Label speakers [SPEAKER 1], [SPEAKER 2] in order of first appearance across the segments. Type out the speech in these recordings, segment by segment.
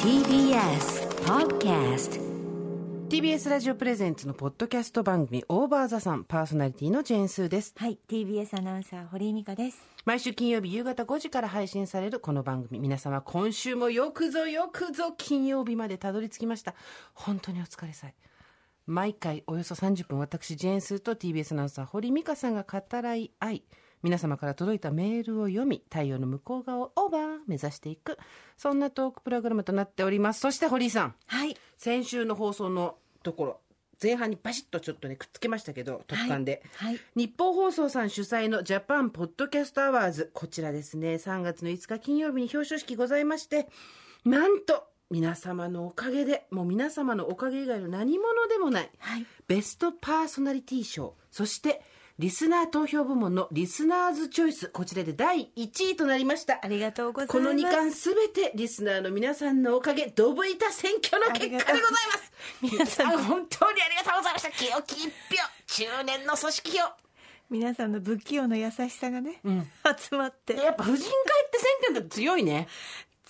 [SPEAKER 1] TBS Podcast
[SPEAKER 2] TBS ラジオプレゼンツのポッドキャスト番組オーバーザさんパーソナリティのジェーンスーです。
[SPEAKER 3] はい、TBS アナウンサー堀井美香です。
[SPEAKER 2] 毎週金曜日夕方5時から配信されるこの番組。皆様今週もよくぞよくぞ金曜日までたどり着きました。本当にお疲れさい。毎回およそ30分私ジェーンスーと TBS アナウンサー堀井美香さんが語らい合い皆様から届いたメールを読み太陽の向こう側をオーバー目指していくそんなトークプログラムとなっております。そして堀井さん。
[SPEAKER 3] はい、
[SPEAKER 2] 先週の放送のところ前半にバシッとちょっとねくっつけましたけど特感で、
[SPEAKER 3] はい、
[SPEAKER 2] ニッポン放送さん主催のジャパンポッドキャストアワードこちらですね。3月の5日金曜日に表彰式ございましてなんと皆様のおかげでもう皆様のおかげ以外の何物でもない、
[SPEAKER 3] はい。
[SPEAKER 2] ベストパーソナリティ賞そしてリスナー投票部門のリスナーズチョイスこちらで第1位となりました。
[SPEAKER 3] ありがとうございます。
[SPEAKER 2] この2冠すべてリスナーの皆さんのおかげドブ板選挙の結果でございます。皆さん本当にありがとうございました。清き一票中年の組織票
[SPEAKER 3] 皆さんの不器用の優しさがね、集まって。
[SPEAKER 2] でやっぱ婦人会って選挙って強いね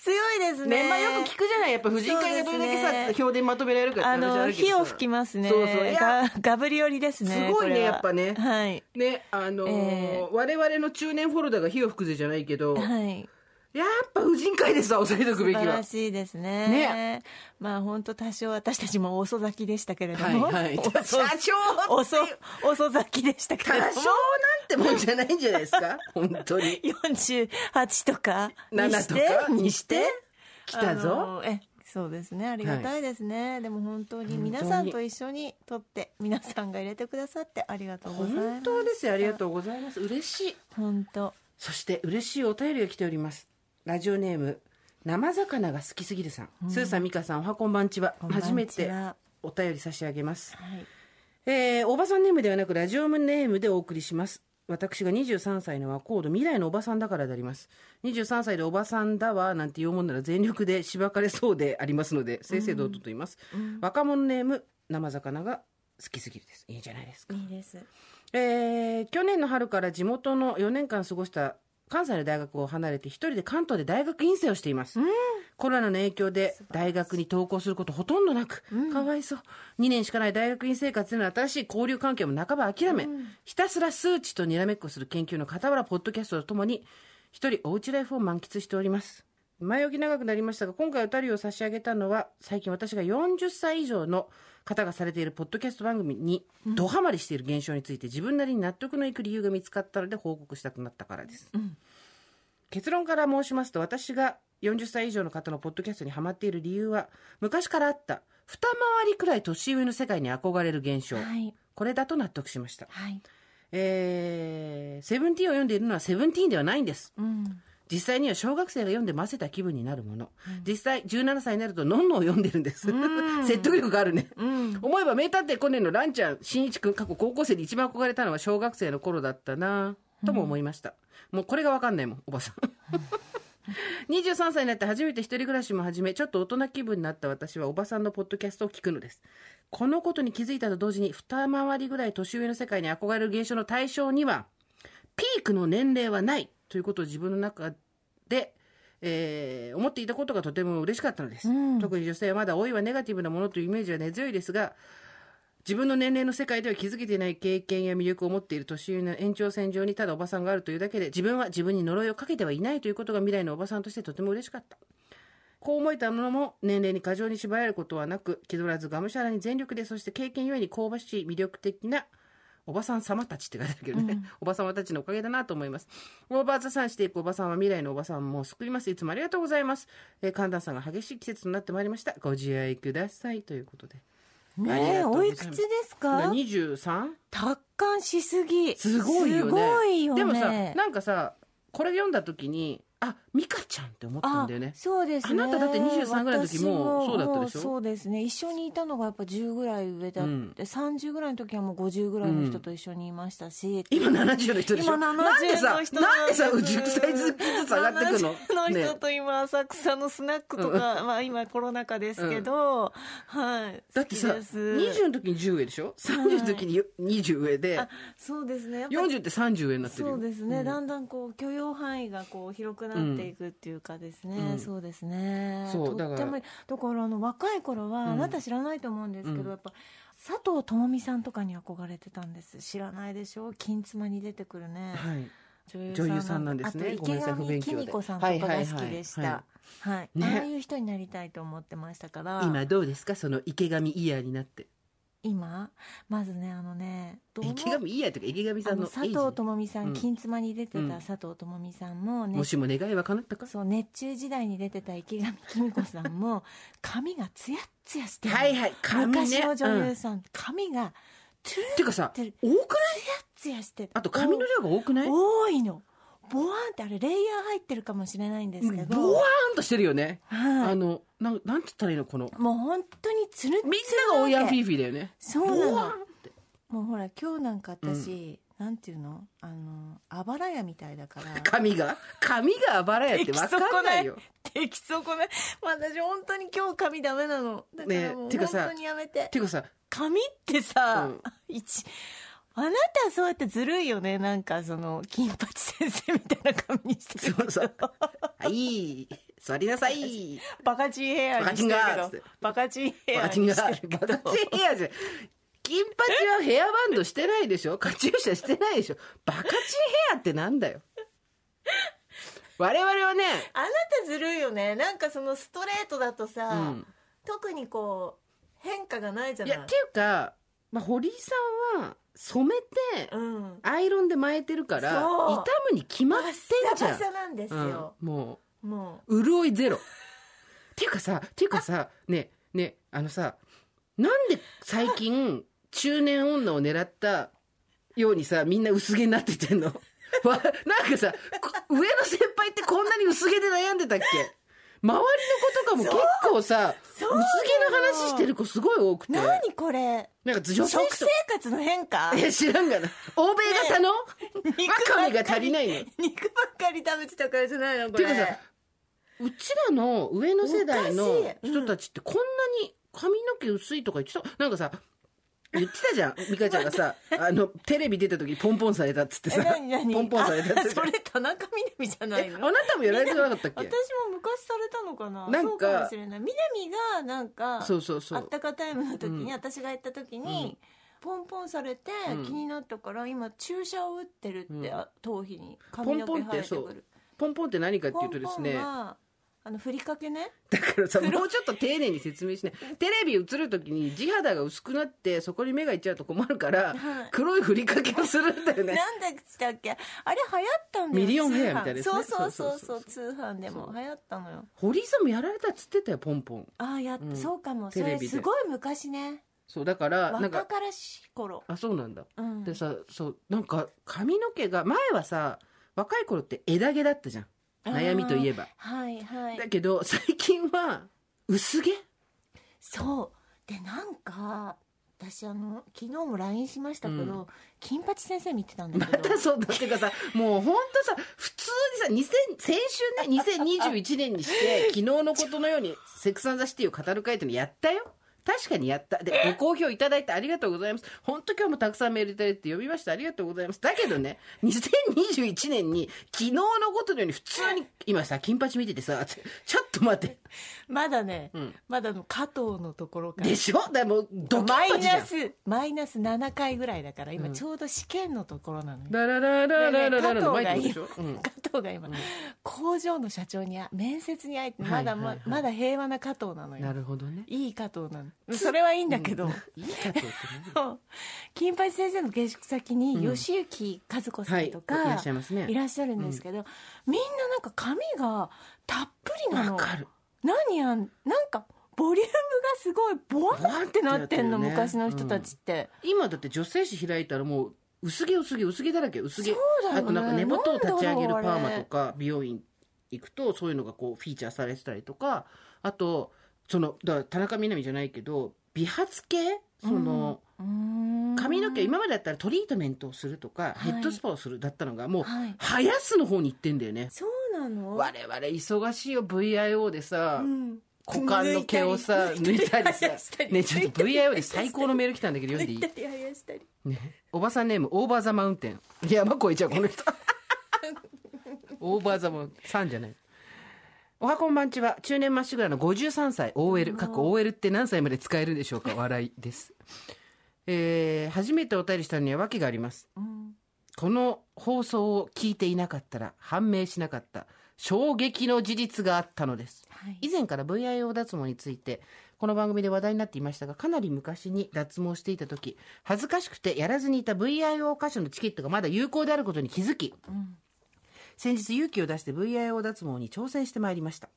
[SPEAKER 3] 強いですね。
[SPEAKER 2] ねまあよく聞くじゃないやっぱ婦人会がどれだけさ、
[SPEAKER 3] ね
[SPEAKER 2] 票でまとめられるかって
[SPEAKER 3] あ
[SPEAKER 2] 話あ
[SPEAKER 3] の
[SPEAKER 2] るけどさ
[SPEAKER 3] 火を吹きますね。
[SPEAKER 2] そうそういや
[SPEAKER 3] ガガブリオリですね。
[SPEAKER 2] すごいねやっぱね
[SPEAKER 3] はい。
[SPEAKER 2] ねあのー
[SPEAKER 3] え
[SPEAKER 2] 我々の中年フォルダが火を吹くぜじゃないけど、
[SPEAKER 3] はい。
[SPEAKER 2] やっぱ婦人会でさ抑えておく
[SPEAKER 3] 素
[SPEAKER 2] べきは。
[SPEAKER 3] 晴らしいですね。
[SPEAKER 2] ね。
[SPEAKER 3] まあ本当多少私たちも遅咲きでしたけれど
[SPEAKER 2] はい
[SPEAKER 3] も。
[SPEAKER 2] はい。
[SPEAKER 3] 遅
[SPEAKER 2] 社長
[SPEAKER 3] 遅遅咲きでしたけれども。
[SPEAKER 2] 多少。なんてもんじゃないんじゃないですか？本当に。
[SPEAKER 3] 48とかに
[SPEAKER 2] 7
[SPEAKER 3] して
[SPEAKER 2] とかにして来たぞ。
[SPEAKER 3] えそうですね。ありがたいですね、でも本当に。皆さんと一緒に撮って皆さんが入れてくださってありがとうございます。
[SPEAKER 2] 本当ですよ。ありがとうございます。嬉しい。
[SPEAKER 3] 本当。
[SPEAKER 2] そして嬉しいお便りが来ておりますラジオネーム生魚が好きすぎるさん、スーさん美香さんおはこんばんちは。初めてお便り差し上げます。
[SPEAKER 3] はい。
[SPEAKER 2] えーおばさんネームではなくラジオネームでお送りします。私が23歳の和コード未来のおばさんだからであります。23歳でおばさんだわなんて言うもんなら全力でしばかれそうでありますので正々堂々と言います、若者ネーム生魚が好きすぎるです。いいじゃないですか。
[SPEAKER 3] いいです。
[SPEAKER 2] えー去年の春から地元の4年間過ごした関西の大学を離れて一人で関東で大学院生をしています、コロナの影響で大学に登校することほとんどなく、かわいそう。2年しかない大学院生活での新しい交流関係も半ば諦め、ひたすら数値とにらめっこする研究の傍らポッドキャストとともに一人おうちライフを満喫しております。前置き長くなりましたが今回お便りを差し上げたのは最近私が40歳以上の方がされているポッドキャスト番組にドハマりしている現象について自分なりに納得のいく理由が見つかったので報告したくなったからです、結論から申しますと私が40歳以上の方のポッドキャストにハマっている理由は昔からあった二回りくらい年上の世界に憧れる現象、
[SPEAKER 3] はい。
[SPEAKER 2] これだと納得しました。
[SPEAKER 3] はい。
[SPEAKER 2] えー、セブンティーンを読んでいるのはセブンティーンではないんです。
[SPEAKER 3] うん
[SPEAKER 2] 実際には小学生が読んでませた気分になるもの、実際17歳になるとのんのんを読んでるんです、説得力があるね、思えば名探偵コネンのランちゃん新一君過去高校生で一番憧れたのは小学生の頃だったなとも思いました、もうこれが分かんないもんおばさん。23歳になって初めて一人暮らしも始めちょっと大人気分になった私はおばさんのポッドキャストを聞くのです。このことに気づいたと同時に二回りぐらい年上の世界に憧れる現象の対象にはピークの年齢はないということを自分の中で、えー思っていたことがとても嬉しかったのです、特に女性はまだ老いはネガティブなものというイメージは根強いですが自分の年齢の世界では気づけていない経験や魅力を持っている年上の延長線上にただおばさんがあるというだけで自分は自分に呪いをかけてはいないということが未来のおばさんとしてとても嬉しかった。こう思えたものも年齢に過剰に縛られることはなく気取らずがむしゃらに全力でそして経験ゆえに香ばしい魅力的なおばさん様たちって書いてあるけどね、おばさまたちのおかげだなと思います。オーバーザさんしていくおばさんは未来のおばさんも救います。いつもありがとうございます。えー寒暖差が激しい季節となってまいりました。ご自愛くださいということで。
[SPEAKER 3] ねえおいくつですか
[SPEAKER 2] ?23?
[SPEAKER 3] 達観しすぎ
[SPEAKER 2] すごいよね。
[SPEAKER 3] すごいよね
[SPEAKER 2] でもさ、なんかさ、これ読んだ時に、あ、ミカちゃんって思ったんだよね。
[SPEAKER 3] そうですね。
[SPEAKER 2] あなただって23ぐらいの時も
[SPEAKER 3] 私
[SPEAKER 2] そうだったでしょ？
[SPEAKER 3] そうですね。一緒にいたのがやっぱ10ぐらい上だって、
[SPEAKER 2] うん。
[SPEAKER 3] 30ぐらいの時はもう50ぐらいの人と一緒にいましたし、
[SPEAKER 2] 今70の人でしょ？
[SPEAKER 3] 今70
[SPEAKER 2] なんでさ
[SPEAKER 3] の人
[SPEAKER 2] なんでさ
[SPEAKER 3] です
[SPEAKER 2] 10歳ずつ上がってくの
[SPEAKER 3] ？70の
[SPEAKER 2] ね
[SPEAKER 3] 人と今浅草のスナックとか、まあ今コロナ禍ですけど、はい
[SPEAKER 2] だってさ
[SPEAKER 3] 好きです。
[SPEAKER 2] 20の時に10上でしょ？30の時に20上で、
[SPEAKER 3] あそうですね。やっぱ
[SPEAKER 2] 40って30上になってるよ。
[SPEAKER 3] そうですね、だんだんこう許容範囲がこう広くなっていくっていうかですね、
[SPEAKER 2] うん。
[SPEAKER 3] そうですね。
[SPEAKER 2] そうだから。
[SPEAKER 3] とってもいい。だからあの若い頃は、
[SPEAKER 2] うん。
[SPEAKER 3] あなた知らないと思うんですけど、
[SPEAKER 2] うん。
[SPEAKER 3] やっぱ佐藤智美さんとかに憧れてたんです。知らないでしょ？金妻に出てくるね、
[SPEAKER 2] はい。
[SPEAKER 3] 女
[SPEAKER 2] 女優さんなんですね。
[SPEAKER 3] 池上子さんとかが好きでした、
[SPEAKER 2] はいはい。
[SPEAKER 3] はい。
[SPEAKER 2] ね。
[SPEAKER 3] ああいう人になりたいと思ってましたから。
[SPEAKER 2] 今どうですか？その池上イヤーになって
[SPEAKER 3] 今？まずねあのね
[SPEAKER 2] 池上イヤーとか池上さんの
[SPEAKER 3] 佐藤智美さん、
[SPEAKER 2] うん。
[SPEAKER 3] 金妻に出て
[SPEAKER 2] うん。
[SPEAKER 3] た佐藤智美さんもね、
[SPEAKER 2] もしも願いは叶ったか？
[SPEAKER 3] そう熱中時代に出てた池上紀美子さんも 髪がツヤッツヤしてる。
[SPEAKER 2] はいはい髪ね。
[SPEAKER 3] 昔の女
[SPEAKER 2] うん
[SPEAKER 3] 優さん、髪がトゥルン
[SPEAKER 2] てかさ
[SPEAKER 3] てる。
[SPEAKER 2] 多くない？
[SPEAKER 3] ツヤッツヤしてる。
[SPEAKER 2] あと髪の量が多くない？
[SPEAKER 3] 多いのボワーンってあれレイヤー入ってるかもしれないんですけど、
[SPEAKER 2] ボワーンとしてるよね。
[SPEAKER 3] はい。
[SPEAKER 2] あのなんなんつったらいいの？この。
[SPEAKER 3] もう本当につる
[SPEAKER 2] みんながオーヤンフィ
[SPEAKER 3] ー
[SPEAKER 2] ーフィーだよね。
[SPEAKER 3] そう
[SPEAKER 2] ボワーン
[SPEAKER 3] なのもうほら今日なんか私、なんていうの？あのあばら屋みたいだから。
[SPEAKER 2] 髪が？髪があばらやって分かんないよ。
[SPEAKER 3] 適そこね。私本当に今日髪ダメなの。だからもう本当にやめて。
[SPEAKER 2] ていうかさ
[SPEAKER 3] 髪ってさ、
[SPEAKER 2] うん。
[SPEAKER 3] 一あなたはそうやってずるいよね。なんかその金八先生みたいな髪にして
[SPEAKER 2] そうそう。はい。座りなさい。
[SPEAKER 3] バカチンヘアにしてるけど。バカチンヘアにしてるけど。
[SPEAKER 2] バカチンヘアじゃ金八はヘアバンドしてないでしょ？カチューシャしてないでしょ？バカチンヘアってなんだよ。我々はね
[SPEAKER 3] あなたずるいよね。なんかそのストレートだとさ、
[SPEAKER 2] うん。
[SPEAKER 3] 特にこう変化がないじゃない。
[SPEAKER 2] いやっていうか、まあ、堀井さんは染めて
[SPEAKER 3] うん。
[SPEAKER 2] アイロンで巻いてるから
[SPEAKER 3] そう。
[SPEAKER 2] 傷むに決まってんじゃん。
[SPEAKER 3] なんですよ、
[SPEAKER 2] うん。も
[SPEAKER 3] も
[SPEAKER 2] う。潤いゼロ。っていうかさっていうかさねねあのさなんで最近中年女を狙ったようにさみんな薄毛になってってんの？わなんかさこ上の先輩ってこんなに薄毛で悩んでたっけ？周りの子とかも結構さ薄毛の話してる子すごい多くて。
[SPEAKER 3] う何これ？
[SPEAKER 2] なんか女
[SPEAKER 3] 食
[SPEAKER 2] 性
[SPEAKER 3] 生活の変化？
[SPEAKER 2] え知らんがな。欧米型の？わかめが足りないの？
[SPEAKER 3] 肉ばっかり食べてたからじゃないのこれ？
[SPEAKER 2] ていうかさうちらの上の世代の人たちってこんなに髪の毛薄いとか言ってた？なんかさ言ってたじゃん 美香ちゃんがさ あのテレビ出た時ポンポンされたっつって
[SPEAKER 3] え
[SPEAKER 2] さ
[SPEAKER 3] 何何？
[SPEAKER 2] ポンポンされたっつって
[SPEAKER 3] あそれ田中みな実じゃないの？
[SPEAKER 2] あなたもやられてなかったっ
[SPEAKER 3] 私
[SPEAKER 2] け
[SPEAKER 3] も昔されたのかな？
[SPEAKER 2] なんか
[SPEAKER 3] そうかもしれない。みな実がなんか
[SPEAKER 2] そうそうそう。
[SPEAKER 3] あったかタイムの時に、
[SPEAKER 2] うん。
[SPEAKER 3] 私が行った時に、ポンポンされて
[SPEAKER 2] うん。
[SPEAKER 3] 気になったから今注射を打ってるって、
[SPEAKER 2] うん。
[SPEAKER 3] あ頭皮に髪の毛
[SPEAKER 2] ポンポンって
[SPEAKER 3] 生えてくる
[SPEAKER 2] ポンポンって何かっていうとですね
[SPEAKER 3] あのふりかけね。
[SPEAKER 2] だからさもうちょっと丁寧に説明しない。テレビ映る時に地肌が薄くなってそこに目がいっちゃうと困るから
[SPEAKER 3] はい。
[SPEAKER 2] 黒いふりかけをするんだよね。
[SPEAKER 3] なんだったっけ？あれ流行ったんだよ
[SPEAKER 2] ミリオンヘアみたいなやつね
[SPEAKER 3] そうそうそう
[SPEAKER 2] そ
[SPEAKER 3] そうう通販でも。流行ったのよ。
[SPEAKER 2] 堀井さんもやられたっつってたよポンポン。
[SPEAKER 3] ああやっ、
[SPEAKER 2] うん。
[SPEAKER 3] そうかも。それ
[SPEAKER 2] テレビで。す
[SPEAKER 3] ごい昔ね。
[SPEAKER 2] そうだからなんか
[SPEAKER 3] 若からし頃。
[SPEAKER 2] あそうなんだ。
[SPEAKER 3] うん。
[SPEAKER 2] でさそうなんか髪の毛が前はさ若い頃って枝毛だったじゃん悩みといえば。
[SPEAKER 3] はいはい。
[SPEAKER 2] だけど最近は薄毛？
[SPEAKER 3] そう。でなんか私あの昨日も LINE しましたけど、
[SPEAKER 2] うん。
[SPEAKER 3] 金八先生見てたんだ
[SPEAKER 2] ま
[SPEAKER 3] けど。
[SPEAKER 2] たそうだっていうかさもうほんとさ普通にさ2000先週ね2021年にして 昨日のことのように「セックス・アン・ザ・シティ」を語る会っていうのやったよ確かにやった。でご好評いただいてありがとうございます。本当今日もたくさんメールいただいて読みました。ありがとうございます。だけどね2021年に昨日のことのように普通に今さ金八見ててさちょっと待って
[SPEAKER 3] まだね、
[SPEAKER 2] うん。
[SPEAKER 3] まだの加藤のところから
[SPEAKER 2] でしょ？でもドキ
[SPEAKER 3] マイナスマイナス7回ぐらいだから今ちょうど試験のところなのよ、
[SPEAKER 2] うん
[SPEAKER 3] 加藤が
[SPEAKER 2] 今、うん
[SPEAKER 3] 工場の社長にあ面接に会えてまだ、ま
[SPEAKER 2] はいはいはい
[SPEAKER 3] まだ平和な加藤なのよ
[SPEAKER 2] なるほどね
[SPEAKER 3] いい加藤なのそれはいいんだけど、
[SPEAKER 2] いいって
[SPEAKER 3] 金八先生の下宿先に吉行和子さんとか、い
[SPEAKER 2] らっしゃいますね
[SPEAKER 3] いらっしゃるんですけど、みんななんか髪がたっぷりな
[SPEAKER 2] わのかる
[SPEAKER 3] 何やんなんかボリュームがすごいボワンってなってんの
[SPEAKER 2] ね
[SPEAKER 3] 昔の人たちって、
[SPEAKER 2] 今だって女性誌開いたらもう薄毛薄毛薄毛だらけ薄毛。
[SPEAKER 3] ね。
[SPEAKER 2] あとなんか根元を立ち上げるパーマとか美容院行くとそういうのがこうフィーチャーされてたりとか。あとそのだから田中みな実じゃないけど美髪系その、
[SPEAKER 3] うーん。
[SPEAKER 2] 髪の毛今までだったらトリートメントをするとか、
[SPEAKER 3] はい。
[SPEAKER 2] ヘッドスパをするだったのがもう
[SPEAKER 3] はい。
[SPEAKER 2] 生やすの方に行ってんだよね。
[SPEAKER 3] そうなの？
[SPEAKER 2] 我々忙しいよ VIO でさ、
[SPEAKER 3] うん。
[SPEAKER 2] 股間の毛をさ抜いたりさ。ねちょっと VIO で最高のメール来たんだけど読んでいい？ね、おばさんネームオーバーザマウンテン。山越えちゃうこの人。オーバーザマウンテンさんじゃない。おはこんばんちは。中年まっしぐらの53歳 OL 過去 OL って何歳まで使えるでしょうか？笑いです、えー初めてお便りしたのには訳があります。
[SPEAKER 3] うん
[SPEAKER 2] この放送を聞いていなかったら判明しなかった衝撃の事実があったのです。
[SPEAKER 3] はい。
[SPEAKER 2] 以前から VIO 脱毛についてこの番組で話題になっていましたがかなり昔に脱毛していた時恥ずかしくてやらずにいた VIO 箇所のチケットがまだ有効であることに気づき
[SPEAKER 3] うん。
[SPEAKER 2] 先日勇気を出して VIO 脱毛に挑戦してまいりました。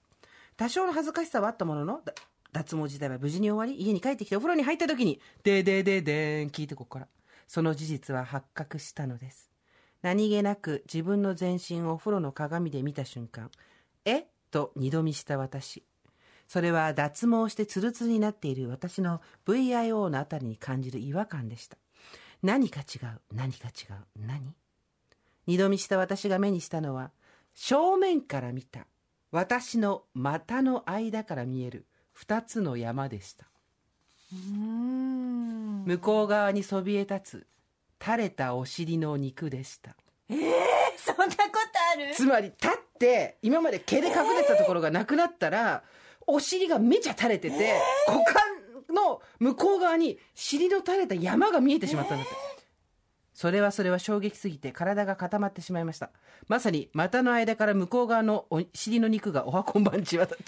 [SPEAKER 2] 多少の恥ずかしさはあったもののだ脱毛自体は無事に終わり家に帰ってきてお風呂に入った時に「ででででーん」聞いてここから。その事実は発覚したのです何気なく自分の全身をお風呂の鏡で見た瞬間「え？っ?」と二度見した私。それは脱毛してツルツルになっている私の VIO のあたりに感じる違和感でした。何か違う？何か違う？何？二度見した私が目にしたのは正面から見た私の股の間から見える二つの山でした。
[SPEAKER 3] うん。
[SPEAKER 2] 向こう側にそびえ立つ垂れたお尻の肉でした。
[SPEAKER 3] そんなことある？
[SPEAKER 2] つまり立って今まで毛で隠れてたところがなくなったらお尻がめちゃ垂れてて股間の向こう側に尻の垂れた山が見えてしまったんだって。それはそれは衝撃すぎて体が固まってしまいました。まさに股の間から向こう側のお尻の肉がおはこんばんちはだって。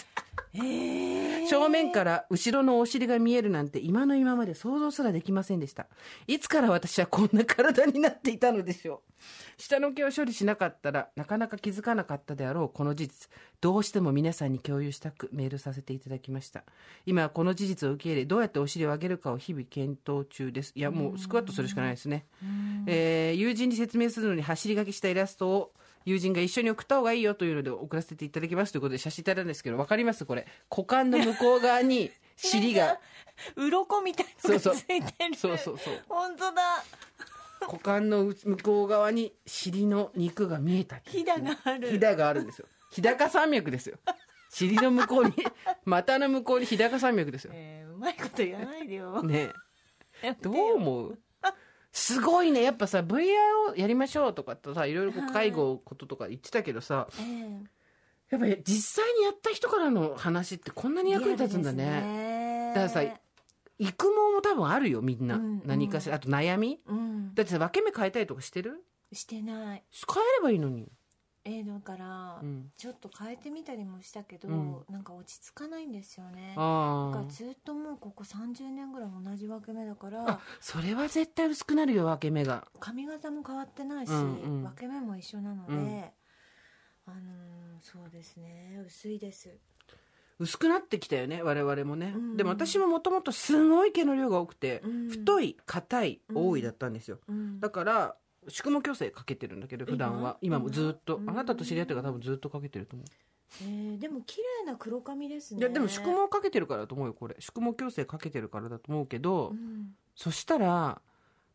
[SPEAKER 3] えー
[SPEAKER 2] 正面から後ろのお尻が見えるなんて今の今まで想像すらできませんでした。いつから私はこんな体になっていたのでしょう。下の毛を処理しなかったらなかなか気づかなかったであろうこの事実。どうしても皆さんに共有したくメールさせていただきました。今はこの事実を受け入れどうやってお尻を上げるかを日々検討中です。いやもうスクワットするしかないですね。えー友人に説明するのに走り書きしたイラストを友人が一緒に送った方がいいよというので送らせていただきますということで写真いただいたんですけど分かります？これ。股間の向こう側に尻が。
[SPEAKER 3] 鱗みたいのがつ
[SPEAKER 2] そう
[SPEAKER 3] いてる。
[SPEAKER 2] そうそうそう
[SPEAKER 3] 本当だ。
[SPEAKER 2] 股間の向こう側に尻の肉が見えた
[SPEAKER 3] ひだがある。
[SPEAKER 2] ひだがあるんですよ。日高山脈ですよ。尻の向こうに 股の向こうに日高山脈ですよ。
[SPEAKER 3] えーうまいこと言わないでよ。
[SPEAKER 2] ねえ。どう思う？すごいね。やっぱさ VR をやりましょうとかってさいろいろこう介護こととか言ってたけどさ、
[SPEAKER 3] えー
[SPEAKER 2] やっぱり実際にやった人からの話ってこんなに役に立つんだね。
[SPEAKER 3] ね。
[SPEAKER 2] だからさ育毛も多分あるよみんな、
[SPEAKER 3] うんうん。
[SPEAKER 2] 何かしら。あと悩み。
[SPEAKER 3] うん。
[SPEAKER 2] だってさ分け目変えたりとかしてる？
[SPEAKER 3] してない。
[SPEAKER 2] 変えればいいのに、
[SPEAKER 3] えーだから、
[SPEAKER 2] うん、
[SPEAKER 3] ちょっと変えてみたりもしたけど、
[SPEAKER 2] うん。
[SPEAKER 3] なんか落ち着かないんですよね。だからずっともうここ30年ぐらい同じ分け目だか
[SPEAKER 2] あ
[SPEAKER 3] ら
[SPEAKER 2] それは絶対薄くなるよ分け目が。
[SPEAKER 3] 髪型も変わってないし、
[SPEAKER 2] うんうん。
[SPEAKER 3] 分け目も一緒なので、
[SPEAKER 2] うん。
[SPEAKER 3] あのーそうですね。薄いです。
[SPEAKER 2] 薄くなってきたよね我々もね、
[SPEAKER 3] うん。
[SPEAKER 2] でも私ももともとすごい毛の量が多くて、
[SPEAKER 3] うん。
[SPEAKER 2] 太い硬い
[SPEAKER 3] うん
[SPEAKER 2] 多いだったんですよ、
[SPEAKER 3] うん。
[SPEAKER 2] だから宿毛矯正かけてるんだけど普段は。
[SPEAKER 3] 今
[SPEAKER 2] 今もずっと、
[SPEAKER 3] うん。
[SPEAKER 2] あなたと知り合ってから多分ずっとかけてると思う。
[SPEAKER 3] えーでも綺麗な黒髪ですね。
[SPEAKER 2] いやでも宿毛かけてるからだと思うよこれ。宿毛矯正かけてるからだと思うけど、
[SPEAKER 3] うん。
[SPEAKER 2] そしたら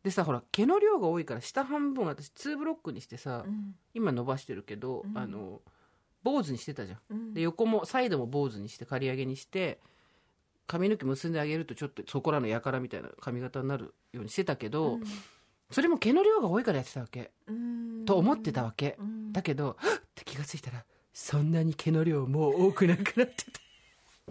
[SPEAKER 2] でさほら毛の量が多いから下半分私2ブロックにしてさ、
[SPEAKER 3] うん。
[SPEAKER 2] 今伸ばしてるけど、
[SPEAKER 3] うん。
[SPEAKER 2] あの坊主にしてたじゃん。で横もサイドも坊主にして刈り上げにして髪の毛結んであげるとちょっとそこらのやからみたいな髪型になるようにしてたけど、それも毛の量が多いからやってたわけ、
[SPEAKER 3] うん。
[SPEAKER 2] と思ってたわけ、
[SPEAKER 3] うん。
[SPEAKER 2] だけどはっ！って気がついたらそんなに毛の量もう多くなくなってた。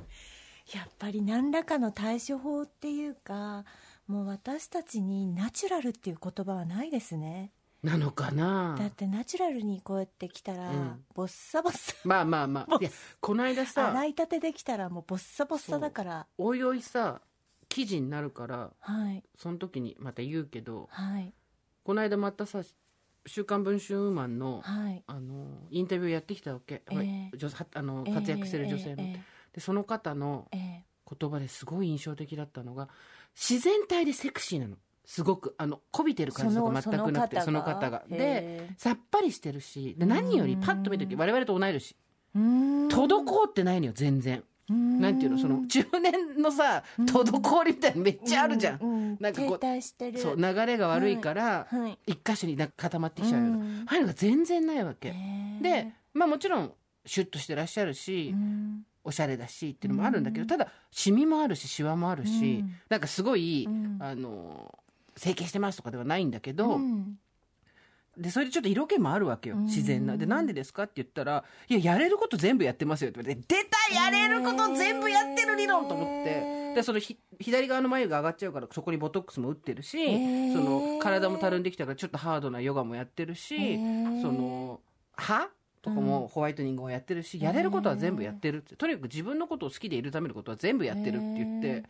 [SPEAKER 3] やっぱり何らかの対処法っていうかもう私たちにナチュラルっていう言葉はないですね。
[SPEAKER 2] なのかな？
[SPEAKER 3] だってナチュラルにこうやってきたら、
[SPEAKER 2] うん。
[SPEAKER 3] ボッサボッサ。
[SPEAKER 2] まあまあまあ。いやこの間さ
[SPEAKER 3] 洗いたてできたらもうボッサボッサだから。
[SPEAKER 2] おいおいさ記事になるから
[SPEAKER 3] はい。
[SPEAKER 2] その時にまた言うけど
[SPEAKER 3] はい。
[SPEAKER 2] この間またさ「週刊文春ウーマンの」
[SPEAKER 3] はい。
[SPEAKER 2] あのインタビューやってきたわけ、
[SPEAKER 3] ええ。
[SPEAKER 2] 女はあの活躍してる女性の、
[SPEAKER 3] ええ
[SPEAKER 2] でその方の言葉ですごい印象的だったのが自然体でセクシーなの。すごく。あのこびてる感じとか全くなくてその方が。でさっぱりしてるしで何よりパッと見た時我々と同い年。滞ってないのよ全然なんていうのその中年のさ
[SPEAKER 3] うん。
[SPEAKER 2] 滞りみたいなのめっちゃあるじゃん、
[SPEAKER 3] う
[SPEAKER 2] なんかこうそう流れが悪いから、
[SPEAKER 3] はい。
[SPEAKER 2] 一箇所に固まってきちゃうような、
[SPEAKER 3] うん。
[SPEAKER 2] ああいうのが全然ないわけ、でまあもちろんシュッとしてらっしゃるし、
[SPEAKER 3] うん。
[SPEAKER 2] おしゃれだしっていうのもあるんだけど、
[SPEAKER 3] うん。
[SPEAKER 2] ただシミもあるしシワもあるし、
[SPEAKER 3] うん。
[SPEAKER 2] なんかすごい、
[SPEAKER 3] うん。
[SPEAKER 2] あの整形してますとかではないんだけど、
[SPEAKER 3] うん
[SPEAKER 2] で、それでちょっと色気もあるわけよ。自然な。で、なんでですかって言ったら、いや、やれること全部やってますよって。言われて、出たやれること全部やってる理論と思って。で、そのひ、左側の眉が上がっちゃうから、そこにボトックスも打ってるし、
[SPEAKER 3] ー。
[SPEAKER 2] その、体もたるんできたから、ちょっとハードなヨガもやってるし、
[SPEAKER 3] ー。
[SPEAKER 2] その、歯とかもホワイトニングをやってるし、やれることは全部やってるって。とにかく自分のことを好きでいるためのことは全部やってるって言って、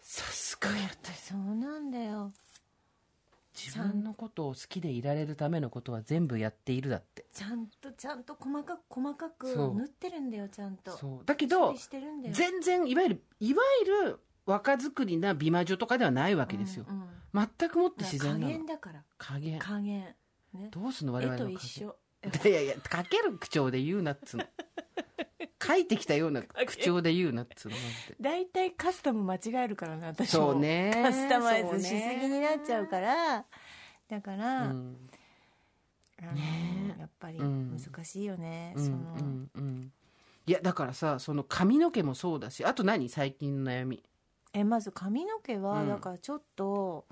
[SPEAKER 2] さすがやった。
[SPEAKER 3] そうなんだよ
[SPEAKER 2] 自分のことを好きでいられるためのことは全部やっているだって。
[SPEAKER 3] ちゃんとちゃんと細かく細かく
[SPEAKER 2] そう。
[SPEAKER 3] 縫ってるんだよちゃんと。
[SPEAKER 2] そう。だけど
[SPEAKER 3] 処理してるんだよ。
[SPEAKER 2] 全然いわゆるいわゆる若作りな美魔女とかではないわけですよ、
[SPEAKER 3] うんうん。
[SPEAKER 2] 全くもって自
[SPEAKER 3] 加
[SPEAKER 2] 然なの。
[SPEAKER 3] 減だから。
[SPEAKER 2] 加減。
[SPEAKER 3] 加減。ね。
[SPEAKER 2] どうすんの我々の加
[SPEAKER 3] 一緒。
[SPEAKER 2] 減いやいやかける口調で言うなっつうの。書いてきたような 口調で言うなっつうの
[SPEAKER 3] 大体カスタム間違えるからね私も。
[SPEAKER 2] そうね。
[SPEAKER 3] カスタマイズしすぎになっちゃうから。だから、
[SPEAKER 2] うん。
[SPEAKER 3] あの
[SPEAKER 2] ね
[SPEAKER 3] やっぱり
[SPEAKER 2] うん。
[SPEAKER 3] 難しいよね、
[SPEAKER 2] うん
[SPEAKER 3] その、
[SPEAKER 2] うんうん。いやだからさその髪の毛もそうだしあと何？最近の悩み。
[SPEAKER 3] えまず髪の毛は、
[SPEAKER 2] うん。
[SPEAKER 3] だからちょっと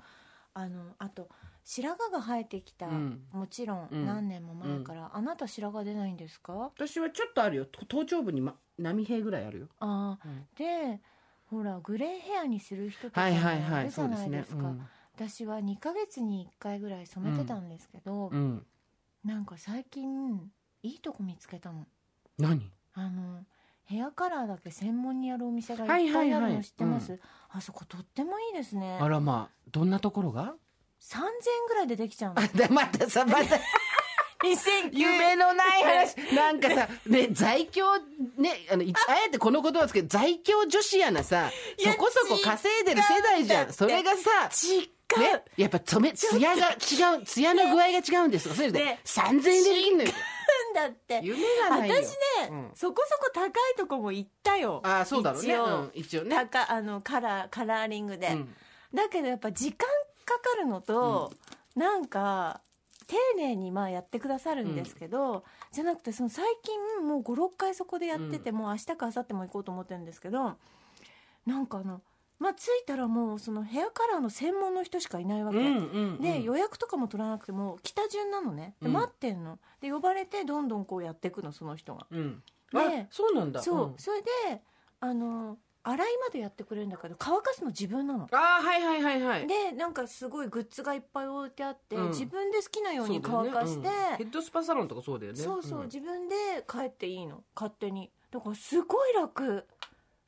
[SPEAKER 3] あのあと白髪が生えてきた、
[SPEAKER 2] うん。
[SPEAKER 3] もちろん
[SPEAKER 2] うん。
[SPEAKER 3] 何年も前なた白髪出ないんですか？
[SPEAKER 2] 私はちょっとあるよ。と頭頂部に、ま、波平ぐらいあるよ、
[SPEAKER 3] ああ。
[SPEAKER 2] うん。
[SPEAKER 3] でほらグレーヘアにする人とか
[SPEAKER 2] いはいはいい
[SPEAKER 3] るじゃ
[SPEAKER 2] そうですね
[SPEAKER 3] ないですか、私は2ヶ月に1回ぐらい染めてたんですけど、
[SPEAKER 2] うん、うん、
[SPEAKER 3] なんか最近いいとこ見つけたの。
[SPEAKER 2] 何？
[SPEAKER 3] あのヘアカラーだけ専門にやるお店がいっぱ
[SPEAKER 2] はいはいはい。
[SPEAKER 3] いあるの知ってます、あそことってもいいですね。
[SPEAKER 2] あらまあどんなところが
[SPEAKER 3] ？3000円ぐらいでできちゃうの。
[SPEAKER 2] またさまた
[SPEAKER 3] 2009
[SPEAKER 2] 夢のない話。なんかさね在京ねあのいあ。えてこの言葉ですけど在京女子やなさそこそこ稼いでる世代じゃ
[SPEAKER 3] ん。
[SPEAKER 2] それがさね、やっぱ染め艶が違う艶の具合が違うんですそれで
[SPEAKER 3] ね。
[SPEAKER 2] 3000円でできるのよ。
[SPEAKER 3] だって。
[SPEAKER 2] 夢がないよ。
[SPEAKER 3] 私ね、
[SPEAKER 2] うん。
[SPEAKER 3] そこそこ高いとこも行ったよ。
[SPEAKER 2] ああそうだろうね。
[SPEAKER 3] 一応,、
[SPEAKER 2] うんね。
[SPEAKER 3] 高あのカラーカラーリングで、
[SPEAKER 2] うん。
[SPEAKER 3] だけどやっぱ時間かかるのと、なんか丁寧にまあやってくださるんですけど、じゃなくてその最近もう56回そこでやってて、もう明日か明後日も行こうと思ってるんですけどなんかあのまあ着いたらもうそのヘアカラーの専門の人しかいないわけ、
[SPEAKER 2] うんうんうん。
[SPEAKER 3] で予約とかも取らなくても来た順なのね。で
[SPEAKER 2] うん。
[SPEAKER 3] 待ってんの。で呼ばれてどんどんこうやっていくのその人が。
[SPEAKER 2] うん。そうなんだ。
[SPEAKER 3] そう、
[SPEAKER 2] ん。
[SPEAKER 3] それであの洗いまでやってくれるんだけど乾かすの自分なの。
[SPEAKER 2] ああはいはいはいはい。
[SPEAKER 3] でなんかすごいグッズがいっぱい置いてあって、
[SPEAKER 2] うん。
[SPEAKER 3] 自分で好きなように
[SPEAKER 2] そうだよね。
[SPEAKER 3] 乾かして
[SPEAKER 2] うんヘッドスパサロンとかそうだよね。
[SPEAKER 3] そうそう、
[SPEAKER 2] ん。
[SPEAKER 3] 自分で帰っていいの。勝手に。だからすごい楽。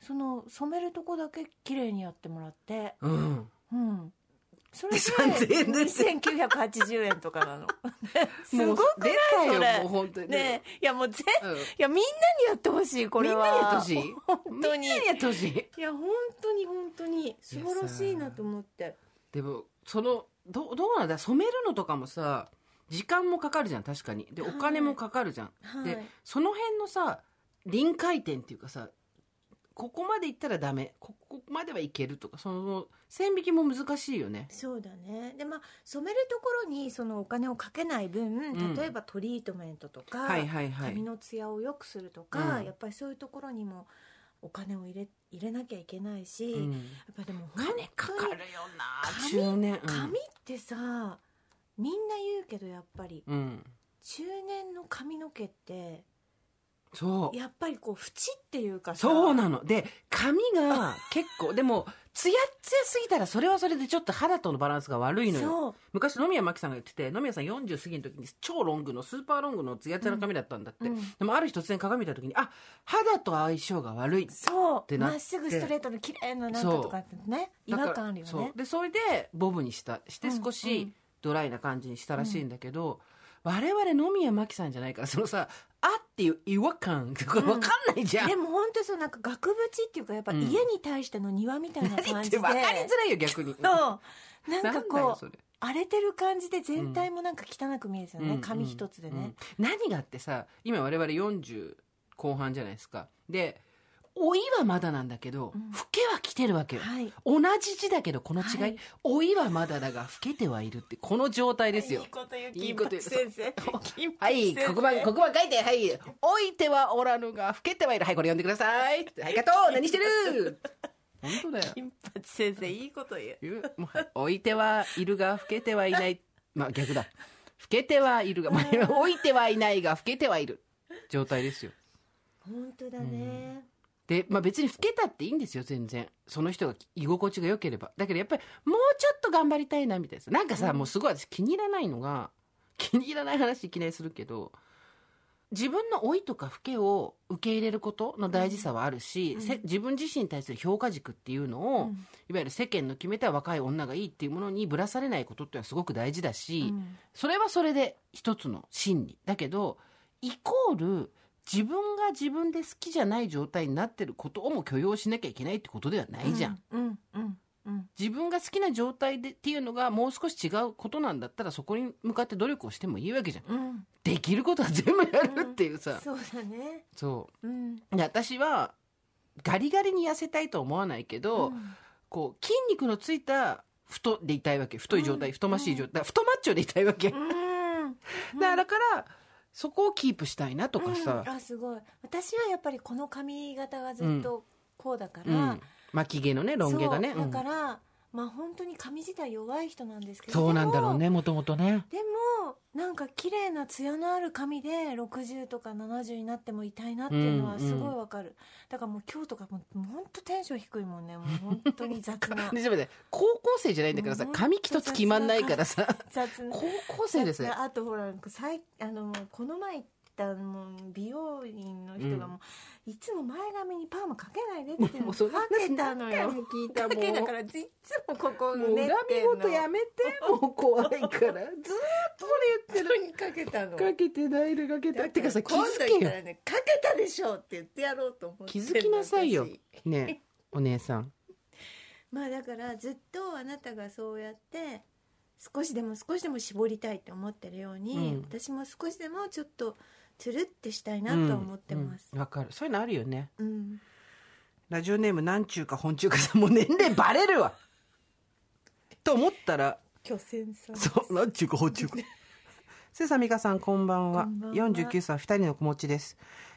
[SPEAKER 3] その染めるとこだけ綺麗にやってもらって。
[SPEAKER 2] うん。
[SPEAKER 3] うんそれで
[SPEAKER 2] 3000円です
[SPEAKER 3] 2980円とかなの。すごくないそれ。
[SPEAKER 2] もう本当に。
[SPEAKER 3] ねえ。いやもうぜ
[SPEAKER 2] うん。
[SPEAKER 3] いやみんなにやってほしいこれは。
[SPEAKER 2] みんなにやってほしい？
[SPEAKER 3] 本当に。
[SPEAKER 2] みんなにやってほしい？
[SPEAKER 3] いや本当に本当に。素晴らしいなと思って。
[SPEAKER 2] でもそのどどうなんだ？染めるのとかもさ時間もかかるじゃん確かに。でお金もかかるじゃん、
[SPEAKER 3] はい。
[SPEAKER 2] でその辺のさ臨界点っていうかさここまで行ったらダメ。ここまではいけるとかその線引きも難しいよね。
[SPEAKER 3] そうだね。でまあ染めるところにそのお金をかけない分、
[SPEAKER 2] ん。
[SPEAKER 3] 例えばトリートメントとか、
[SPEAKER 2] はいはいはい。
[SPEAKER 3] 髪のツヤを良くするとか、
[SPEAKER 2] うん。
[SPEAKER 3] やっぱりそういうところにもお金を入れ入れなきゃいけないし、
[SPEAKER 2] うん。
[SPEAKER 3] やっぱでも
[SPEAKER 2] お金かかるよな
[SPEAKER 3] 髪
[SPEAKER 2] 中年。
[SPEAKER 3] 髪ってさみんな言うけどやっぱり中年の髪の毛って
[SPEAKER 2] そう。
[SPEAKER 3] やっぱりこう縁っていうかさ。
[SPEAKER 2] そうなの。で髪が結構でもツヤツヤすぎたらそれはそれでちょっと肌とのバランスが悪いのよ。
[SPEAKER 3] そう。
[SPEAKER 2] 昔野宮真紀さんが言ってて野宮さん40過ぎの時に超ロングのスーパーロングのツヤツヤの髪だったんだって、
[SPEAKER 3] うん。
[SPEAKER 2] でもある日突然鏡見た時にあ肌と相性が悪い
[SPEAKER 3] そう
[SPEAKER 2] てなって。
[SPEAKER 3] まっすぐストレートの綺麗ななんかとかってね。違和感あるよ
[SPEAKER 2] そ
[SPEAKER 3] ね
[SPEAKER 2] う。でそれでボブにしたして少
[SPEAKER 3] うんう
[SPEAKER 2] し
[SPEAKER 3] ん。
[SPEAKER 2] ドライな感じにしたらしいんだけど、我々野宮真紀さんじゃないからそのさ「あ」っていう違和感。これ分かんないじゃん、
[SPEAKER 3] でも本当そうなんか額縁っていうかやっぱ
[SPEAKER 2] うん。
[SPEAKER 3] 家に対しての庭みたいな感じで、
[SPEAKER 2] 分かりづらいよ逆に。
[SPEAKER 3] そう。なんかこう荒れてる感じで全体もなんか汚く見えるんですよね、
[SPEAKER 2] うん
[SPEAKER 3] 紙一つでね、
[SPEAKER 2] うん何があってさ今我々40後半じゃないですか。で老いはまだなんだけど、
[SPEAKER 3] うん。
[SPEAKER 2] 老けは来てるわけよ、
[SPEAKER 3] はい。
[SPEAKER 2] 同じ字だけどこの違い、
[SPEAKER 3] はい。
[SPEAKER 2] 老いはまだだが老けてはいるってこの状態ですよ。
[SPEAKER 3] いいこと言う金八先生。
[SPEAKER 2] はい黒板黒板書いてはい。老いてはおらぬが老けてはいる。はいこれ読んでください。はいガトー何してる？本当だよ。
[SPEAKER 3] 金八先生いいこと言う。
[SPEAKER 2] 言う。もうはい老いてはいるが老けてはいない。まあ逆だ。老けてはいるが、まあ、老いてはいないが老けてはいる。状態ですよ。
[SPEAKER 3] 本当だね、
[SPEAKER 2] で、まあ、別に老けたっていいんですよ全然。その人が居心地が良ければ。だけどやっぱりもうちょっと頑張りたいなみたいななんかさ、もうすごい私気に入らないのが 気に入らない話いきなりするけど自分の老いとか老けを受け入れることの大事さはあるし、
[SPEAKER 3] うん。
[SPEAKER 2] せ自分自身に対する評価軸っていうのを、
[SPEAKER 3] うん。
[SPEAKER 2] いわゆる世間の決めた若い女がいいっていうものにぶらされないことってのはすごく大事だし、
[SPEAKER 3] うん。
[SPEAKER 2] それはそれで一つの真理。だけどイコール自分が自分で好きじゃない状態になってることをも許容しなきゃいけないってことではないじゃん、
[SPEAKER 3] うんうんうん
[SPEAKER 2] 自分が好きな状態でっていうのがもう少し違うことなんだったらそこに向かって努力をしてもいいわけじゃん。
[SPEAKER 3] うん。
[SPEAKER 2] できることは全部やるっていうさ、
[SPEAKER 3] そうだね。
[SPEAKER 2] そ
[SPEAKER 3] う。ん。
[SPEAKER 2] うで私はガリガリに痩せたいとは思わないけど、こう筋肉のついた太でいたいわけ。太い状態、
[SPEAKER 3] うん。
[SPEAKER 2] 太ましい状態、太マッチョでいたいわけ、
[SPEAKER 3] うん。
[SPEAKER 2] だからそこをキープしたいなとかさ。
[SPEAKER 3] うん、あすごい。私はやっぱりこの髪型がずっとこうだから、
[SPEAKER 2] うん。巻き毛のねロン毛がね。
[SPEAKER 3] だから、まあ本当に髪自体弱い人なんですけ
[SPEAKER 2] うん
[SPEAKER 3] ど
[SPEAKER 2] そうなんだろうねもともとね。
[SPEAKER 3] でもなんか綺麗な艶のある髪で60とか70になってもいたいなっていうのはすごいわかる、だからもう今日とかもう本当テンション低いもんね。もう本当に雑な。
[SPEAKER 2] ね高校生じゃないんだからさ髪一つ決まんないからさ。高校生です。よ
[SPEAKER 3] あとほらさいあのこの前行ったもう美容院の人がもう、いつも前髪にパーマかけないでって
[SPEAKER 2] もう
[SPEAKER 3] かけたのよ。
[SPEAKER 2] 聞いた
[SPEAKER 3] か
[SPEAKER 2] もう。
[SPEAKER 3] けだからいつもここ
[SPEAKER 2] もう
[SPEAKER 3] ね
[SPEAKER 2] 恨み事やめてもう怖いから ずーっとそれ言ってる。
[SPEAKER 3] にかけたの。
[SPEAKER 2] かけてないでかけたってかさ気
[SPEAKER 3] 今
[SPEAKER 2] づけよ。
[SPEAKER 3] ねかけたでしょって言ってやろうと思って
[SPEAKER 2] 気づきなさいよ。
[SPEAKER 3] 私
[SPEAKER 2] ねお姉さん。
[SPEAKER 3] まあだからずっとあなたがそうやって少しでも少しでも絞りたいって思ってるように、
[SPEAKER 2] うん。
[SPEAKER 3] 私も少しでもちょっとつるってしたいなと思ってます。
[SPEAKER 2] うんわ、かる。そういうのあるよね。
[SPEAKER 3] うん。
[SPEAKER 2] ラジオネームなんちゅうか本中かさんもう年齢バレるわ。と思ったら
[SPEAKER 3] 巨泉さん。
[SPEAKER 2] そうなんちゅうか本中か。せさみかさんこんばんは。
[SPEAKER 3] こんばんは。
[SPEAKER 2] 49歳2人の子持ちです。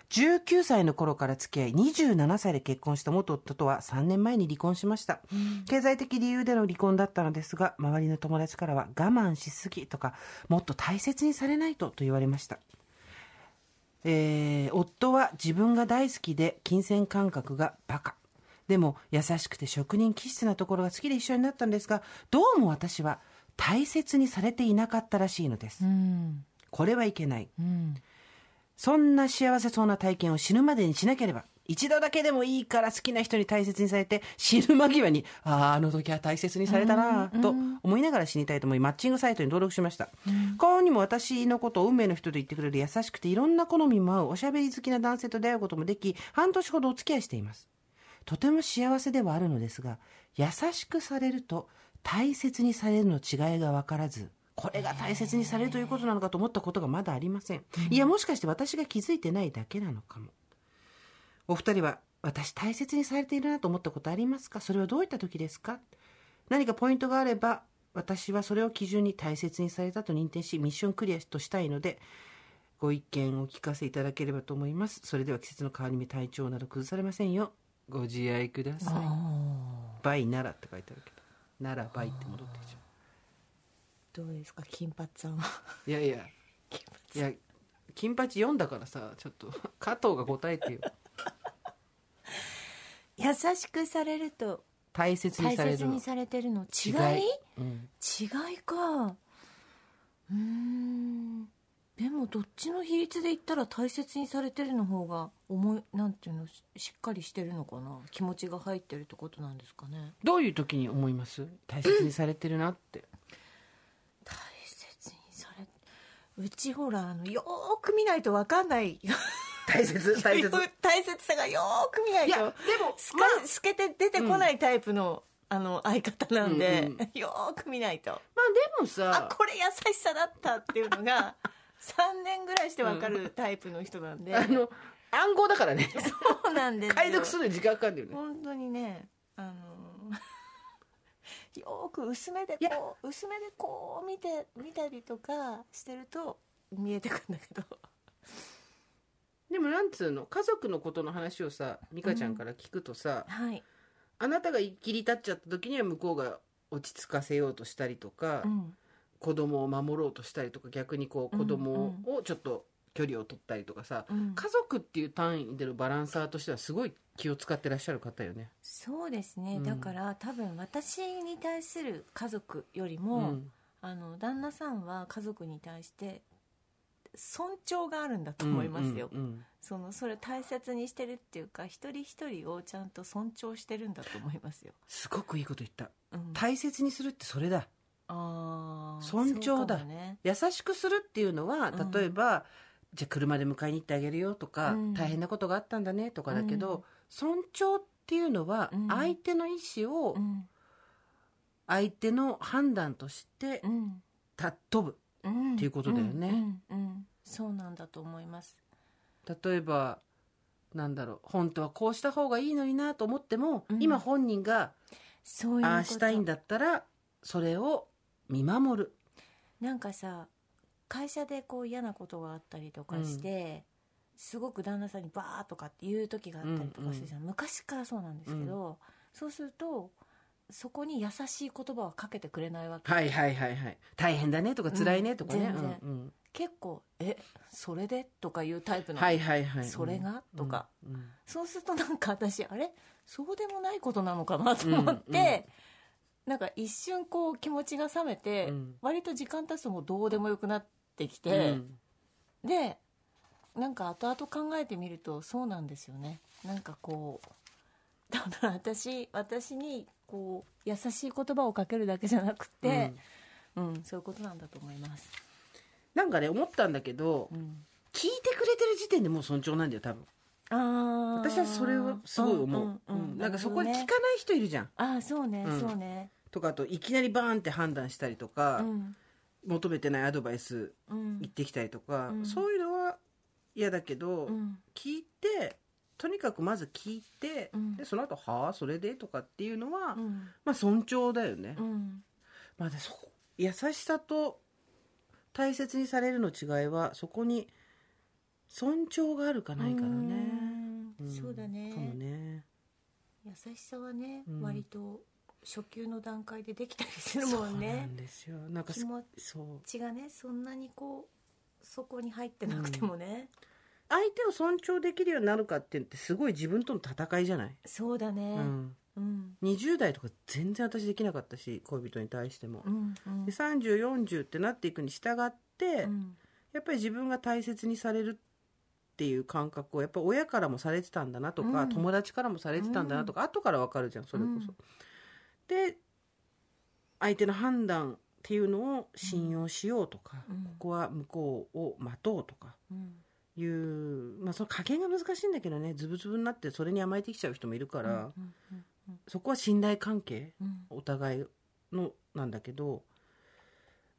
[SPEAKER 2] 19歳の頃から付き合い27歳で結婚した元夫とは3年前に離婚しました、経済的理由での離婚だったのですが周りの友達からは我慢しすぎとかもっと大切にされないとと言われましたえー夫は自分が大好きで金銭感覚がバカ。でも優しくて職人気質なところが好きで一緒になったんですがどうも私は大切にされていなかったらしいのです。
[SPEAKER 3] うん。
[SPEAKER 2] これはいけない。
[SPEAKER 3] うん。
[SPEAKER 2] そんな幸せそうな体験を死ぬまでにしなければ一度だけでもいいから好きな人に大切にされて死ぬ間際にあああの時は大切にされたな
[SPEAKER 3] うん
[SPEAKER 2] と思いながら死にたいと思いマッチングサイトに登録しました。幸運にも私のことを運命の人と言ってくれる優しくていろんな好みも合うおしゃべり好きな男性と出会うこともでき半年ほどお付き合いしています。とても幸せではあるのですが優しくされると大切にされるの違いが分からずこれが大切にされるということなのかと思ったことがまだありません、いやもしかして私が気づいてないだけなのかもお二人は私大切にされているなと思ったことありますか？それはどういった時ですか？何かポイントがあれば私はそれを基準に大切にされたと認定しミッションクリアとしたいのでご意見をお聞かせいただければと思います。それでは季節の変わり目体調など崩されませんよう、ご自愛ください。バイならって書いてあるけどならバイって戻ってきちゃ
[SPEAKER 3] どうですか？金髪さんは。
[SPEAKER 2] ういやいや。いや金八読んだからさちょっと加藤が答えてよ
[SPEAKER 3] 優しくされると
[SPEAKER 2] 大切に
[SPEAKER 3] 大
[SPEAKER 2] される
[SPEAKER 3] にされてるの。違い。
[SPEAKER 2] うん、
[SPEAKER 3] 違いか。うーん。でもどっちの比率で言ったら大切にされてるの方が思いなんていうのししっかりしてるのかな？気持ちが入ってるってことなんですかね。
[SPEAKER 2] どういう時に思います？大切にされてるなって、
[SPEAKER 3] 大切にされうちほらあのよーく見ないと分かんない
[SPEAKER 2] 大切 大切。
[SPEAKER 3] 大切さがよーく見ないと。
[SPEAKER 2] いやでも
[SPEAKER 3] 透か透けて出てこないタイプの,、あの相方なんで、
[SPEAKER 2] うんう
[SPEAKER 3] よーく見ないと。
[SPEAKER 2] まあでもさ
[SPEAKER 3] あこれ優しさだったっていうのが 3年ぐらいして分かるタイプの人なんで、
[SPEAKER 2] あの暗号だからね。
[SPEAKER 3] そうなんですよ。
[SPEAKER 2] 解読するのに時間かかるんだよね。
[SPEAKER 3] 本当にねあの よーく薄めでこう薄めでこう見て見たりとかしてると見えてくるんだけど
[SPEAKER 2] でもなんつうの？家族のことの話をさ美香ちゃんから聞くとさ、
[SPEAKER 3] はい、
[SPEAKER 2] あなたが切り立っちゃった時には向こうが落ち着かせようとしたりとか、
[SPEAKER 3] うん。
[SPEAKER 2] 子供を守ろうとしたりとか逆にこう子供をちょっと距離を取ったりとかさ、
[SPEAKER 3] うん。
[SPEAKER 2] 家族っていう単位でのバランサーとしてはすごい気を使ってらっしゃる方よね。
[SPEAKER 3] そうですね、
[SPEAKER 2] うん。
[SPEAKER 3] だから多分私に対する家族より
[SPEAKER 2] う
[SPEAKER 3] も、
[SPEAKER 2] ん。
[SPEAKER 3] あの旦那さんは家族に対して尊重があるんだと思いますよ、
[SPEAKER 2] うんうん
[SPEAKER 3] そのそれを大切にしてるっていうか一人一人をちゃんと尊重してるんだと思いますよ、
[SPEAKER 2] すごくいいこと言った。
[SPEAKER 3] うん、
[SPEAKER 2] 大切にするってそれだ。
[SPEAKER 3] あー
[SPEAKER 2] 尊重だ。
[SPEAKER 3] ね。
[SPEAKER 2] 優しくするっていうのは
[SPEAKER 3] うん。
[SPEAKER 2] 例えば、じゃあ車で迎えに行ってあげるよとか、
[SPEAKER 3] うん。
[SPEAKER 2] 大変なことがあったんだねとかだけど、
[SPEAKER 3] うん。
[SPEAKER 2] 尊重っていうのは
[SPEAKER 3] うん。
[SPEAKER 2] 相手の意思を
[SPEAKER 3] うん。
[SPEAKER 2] 相手の判断として
[SPEAKER 3] うん。
[SPEAKER 2] 尊ぶ。
[SPEAKER 3] うん
[SPEAKER 2] っていうことだよね。
[SPEAKER 3] そうなんだと思います。
[SPEAKER 2] 例えばなんだろう本当はこうした方がいいのになと思っても、
[SPEAKER 3] うん。
[SPEAKER 2] 今本人が
[SPEAKER 3] そういうこと。
[SPEAKER 2] ああしたいんだったらそれを見守る。
[SPEAKER 3] なんかさ会社でこう嫌なことがあったりとかして、すごく旦那さんにバーとかっていう時があったりとかするじゃん、昔からそうなんですけど、そうするとそこに優しい言葉はかけてくれないわけ、
[SPEAKER 2] はいはいはいはい。大変だねとか辛いねとかね、
[SPEAKER 3] うん全然。
[SPEAKER 2] うんうん。
[SPEAKER 3] 結構「えそれで?」とかいうタイプの、
[SPEAKER 2] はいはいはい。
[SPEAKER 3] それが？とか、
[SPEAKER 2] うんうん。
[SPEAKER 3] そうするとなんか私あれ？そうでもないことなのかなと思って、なんか一瞬こう気持ちが冷めて、
[SPEAKER 2] うん。
[SPEAKER 3] 割と時間経つともうどうでもよくなってき
[SPEAKER 2] う
[SPEAKER 3] て、
[SPEAKER 2] ん。
[SPEAKER 3] でなんか後々考えてみるとそうなんですよね。なんかこうだから私私にこう優しい言葉をかけるだけじゃなくて、うん。そういうことなんだと思います、
[SPEAKER 2] なんかね思ったんだけど
[SPEAKER 3] うん、
[SPEAKER 2] 聞いてくれてる時点でもう尊重なんだよ多分。
[SPEAKER 3] あ
[SPEAKER 2] 私はそれをすごい思う、
[SPEAKER 3] ん
[SPEAKER 2] うんなんかそこで聞かない人いるじゃん。
[SPEAKER 3] ああそうね、
[SPEAKER 2] うん。
[SPEAKER 3] そうね。
[SPEAKER 2] とかあといきなりバーンって判断したりとか、
[SPEAKER 3] うん。
[SPEAKER 2] 求めてないアドバイス
[SPEAKER 3] うん。
[SPEAKER 2] 言ってきたりとか、
[SPEAKER 3] うん。
[SPEAKER 2] そういうのは嫌だけど、
[SPEAKER 3] うん。
[SPEAKER 2] 聞いてとにかくまず聞いて、
[SPEAKER 3] うん
[SPEAKER 2] でその後はあそれで?」とかっていうのは、
[SPEAKER 3] うん
[SPEAKER 2] まあ尊重だよね。
[SPEAKER 3] うん
[SPEAKER 2] まあ、でそ優しさと大切にされるの違いはそこに尊重があるかないからね。
[SPEAKER 3] うん
[SPEAKER 2] ん
[SPEAKER 3] そうだね
[SPEAKER 2] かもね。
[SPEAKER 3] 優しさはね、
[SPEAKER 2] うん
[SPEAKER 3] 割と初級の段階でできたりする
[SPEAKER 2] そうな
[SPEAKER 3] もんね
[SPEAKER 2] んですよ。なんかす
[SPEAKER 3] 気持ちがねそんなにこうそこに入ってなくてもね、
[SPEAKER 2] 相手を尊重できるようになるかってってすごい自分との戦いじゃない、
[SPEAKER 3] そうだね。
[SPEAKER 2] うん、
[SPEAKER 3] うん。
[SPEAKER 2] 20代とか全然私できなかったし恋人に対しても。
[SPEAKER 3] う、んうん。
[SPEAKER 2] で3040ってなっていくに従って、
[SPEAKER 3] うん。
[SPEAKER 2] やっぱり自分が大切にされるっていう感覚をやっぱ親からもされてたんだなとか、
[SPEAKER 3] うん。
[SPEAKER 2] 友達からもされてたんだなとか、後からわかるじゃんそれこそ。
[SPEAKER 3] うん。
[SPEAKER 2] で相手の判断っていうのを信用しようとか、
[SPEAKER 3] うん。
[SPEAKER 2] ここは向こうを待とうとか。
[SPEAKER 3] うん
[SPEAKER 2] いう、まあ、その加減が難しいんだけどねズブズブになってそれに甘えてきちゃう人もいるから、
[SPEAKER 3] うんうんうん
[SPEAKER 2] そこは信頼関係
[SPEAKER 3] うん。
[SPEAKER 2] お互いのなんだけど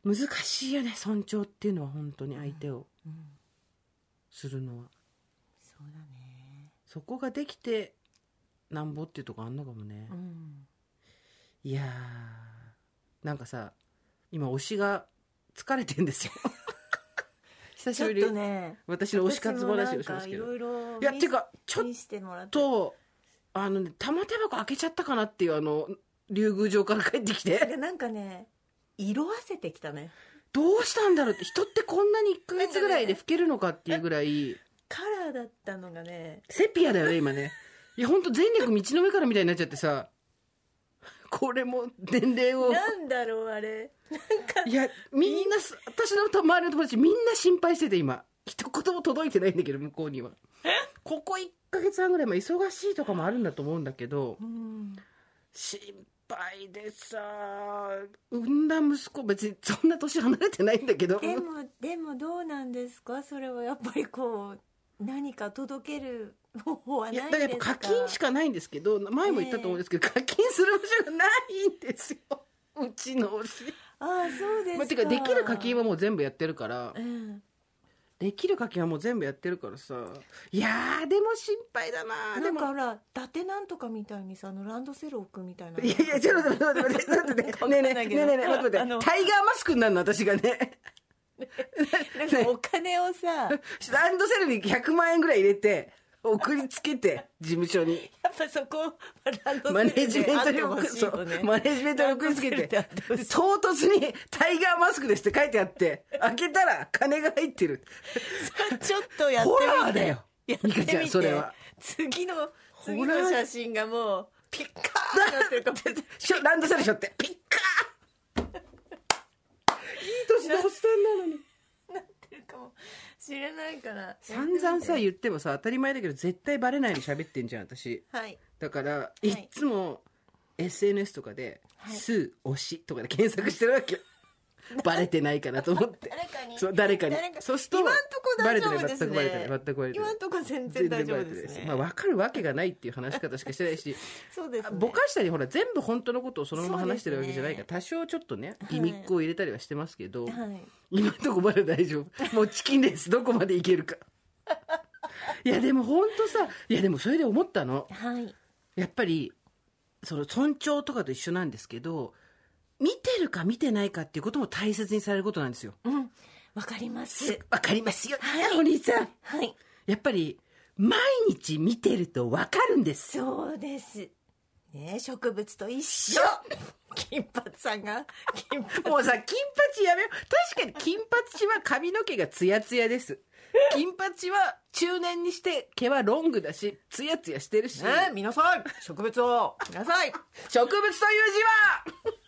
[SPEAKER 2] 難しいよね尊重っていうのは本当に相手を
[SPEAKER 3] うん。
[SPEAKER 2] するのは、
[SPEAKER 3] そうだね。
[SPEAKER 2] そこができてなんぼっていうとこあんのかもね、
[SPEAKER 3] うん。
[SPEAKER 2] いやーなんかさ今推しが疲れてんですよ久しぶり。
[SPEAKER 3] とね
[SPEAKER 2] 私の推し活話をしますけど。
[SPEAKER 3] いろいろ
[SPEAKER 2] いやてかちょっとあのね玉手箱開けちゃったかなっていうあの竜宮城から帰ってきて。
[SPEAKER 3] でなんかね色あせてきたね。
[SPEAKER 2] どうしたんだろうって人ってこんなに1ヶ月ぐらいで老けるのかっていうぐらい。
[SPEAKER 3] カラーだったのがね
[SPEAKER 2] セピアだよね今ね。いや本当全力道の上からみたいになっちゃってさこれも年齢を。
[SPEAKER 3] なんだろうあれ。
[SPEAKER 2] いやみんなす私の周りの友達みんな心配してて今。一言も届いてないんだけど向こうには。ここ1ヶ月半ぐらいも忙しいとかもあるんだと思うんだけど
[SPEAKER 3] うん
[SPEAKER 2] 心配でさ産んだ息子別にそんな年離れてないんだけど。
[SPEAKER 3] でもでもどうなんですか？それはやっぱりこう何か届ける 方法はないんですか？
[SPEAKER 2] だからやっぱ課金しかないんですけど前も言ったと思うんですけど、課金する場所がないんですよ。うちの推し
[SPEAKER 3] ああそうですか、
[SPEAKER 2] まあ、てかできる課金はもう全部やってるから。
[SPEAKER 3] うん
[SPEAKER 2] できる課金はもう全部やってるからさ。いやーでも心配だな
[SPEAKER 3] な
[SPEAKER 2] でも。
[SPEAKER 3] んかほら伊達なんとかみたいにさあのランドセル置くみたいな。い
[SPEAKER 2] やいやちょっと待って待って 待って待って。ねえねえねえねえ待って待って。タイガーマスクになるの私がね。
[SPEAKER 3] なんかお金をさ
[SPEAKER 2] ランドセルに100万円ぐらい入れて送りつけて事務所に。
[SPEAKER 3] やっぱそこ
[SPEAKER 2] マネジメントに送そ
[SPEAKER 3] しいよね。
[SPEAKER 2] う。マネジメントに送りつけて唐突に「タイガーマスクです」って書いてあって開けたら金が入ってる。
[SPEAKER 3] ちょっとやってみ
[SPEAKER 2] ホ
[SPEAKER 3] て
[SPEAKER 2] ラーだよ。
[SPEAKER 3] やってみ
[SPEAKER 2] ミカちゃん
[SPEAKER 3] て
[SPEAKER 2] それは。
[SPEAKER 3] 次の次の写真がもうピッカーってなってるかも
[SPEAKER 2] ランドセルしょって。ピッカー。いい年でおっさんなのに。
[SPEAKER 3] なってるかもしれないから
[SPEAKER 2] 散々さ言ってもさ当たり前だけど絶対バレないように喋ってんじゃん私。
[SPEAKER 3] はい。
[SPEAKER 2] だからい。っつも SNS とかで「
[SPEAKER 3] はい。
[SPEAKER 2] スー推し」とかで検索してるわけよバレてないかなと思って。
[SPEAKER 3] 誰かに。
[SPEAKER 2] そう誰かに。そうすると
[SPEAKER 3] 今んとこ大丈夫ですね。
[SPEAKER 2] バレてない。全くバレてない。全くバレてない。
[SPEAKER 3] 今んとこ全然大丈夫ですね。
[SPEAKER 2] まあ分かるわけがないっていう話し方しかしてないし。
[SPEAKER 3] そうですね。
[SPEAKER 2] ぼかしたりほら全部本当のことをそのまま話してるわけじゃないから、多少ちょっとねギミックを入れたりはしてますけど、
[SPEAKER 3] はい。
[SPEAKER 2] 今のとこまで大丈夫。もうチキンレースどこまでいけるか。いやでも本当さいやでもそれで思ったの。
[SPEAKER 3] はい。
[SPEAKER 2] やっぱりその尊重とかと一緒なんですけど見てるか見てないかっていうことも大切にされることなんですよ。
[SPEAKER 3] うん。わかります。
[SPEAKER 2] わかりますよ、
[SPEAKER 3] はい。
[SPEAKER 2] お兄さん。
[SPEAKER 3] はい。
[SPEAKER 2] やっぱり毎日見てるとわかるんです。
[SPEAKER 3] そうです。ね植物と一緒。金髪さんが金髪。
[SPEAKER 2] もうさ金髪やめよう。確かに金髪は髪の毛がツヤツヤです。金髪は中年にして毛はロングだしツヤツヤしてるし、
[SPEAKER 3] ね皆さん植物を。見なさい
[SPEAKER 2] 植物という字は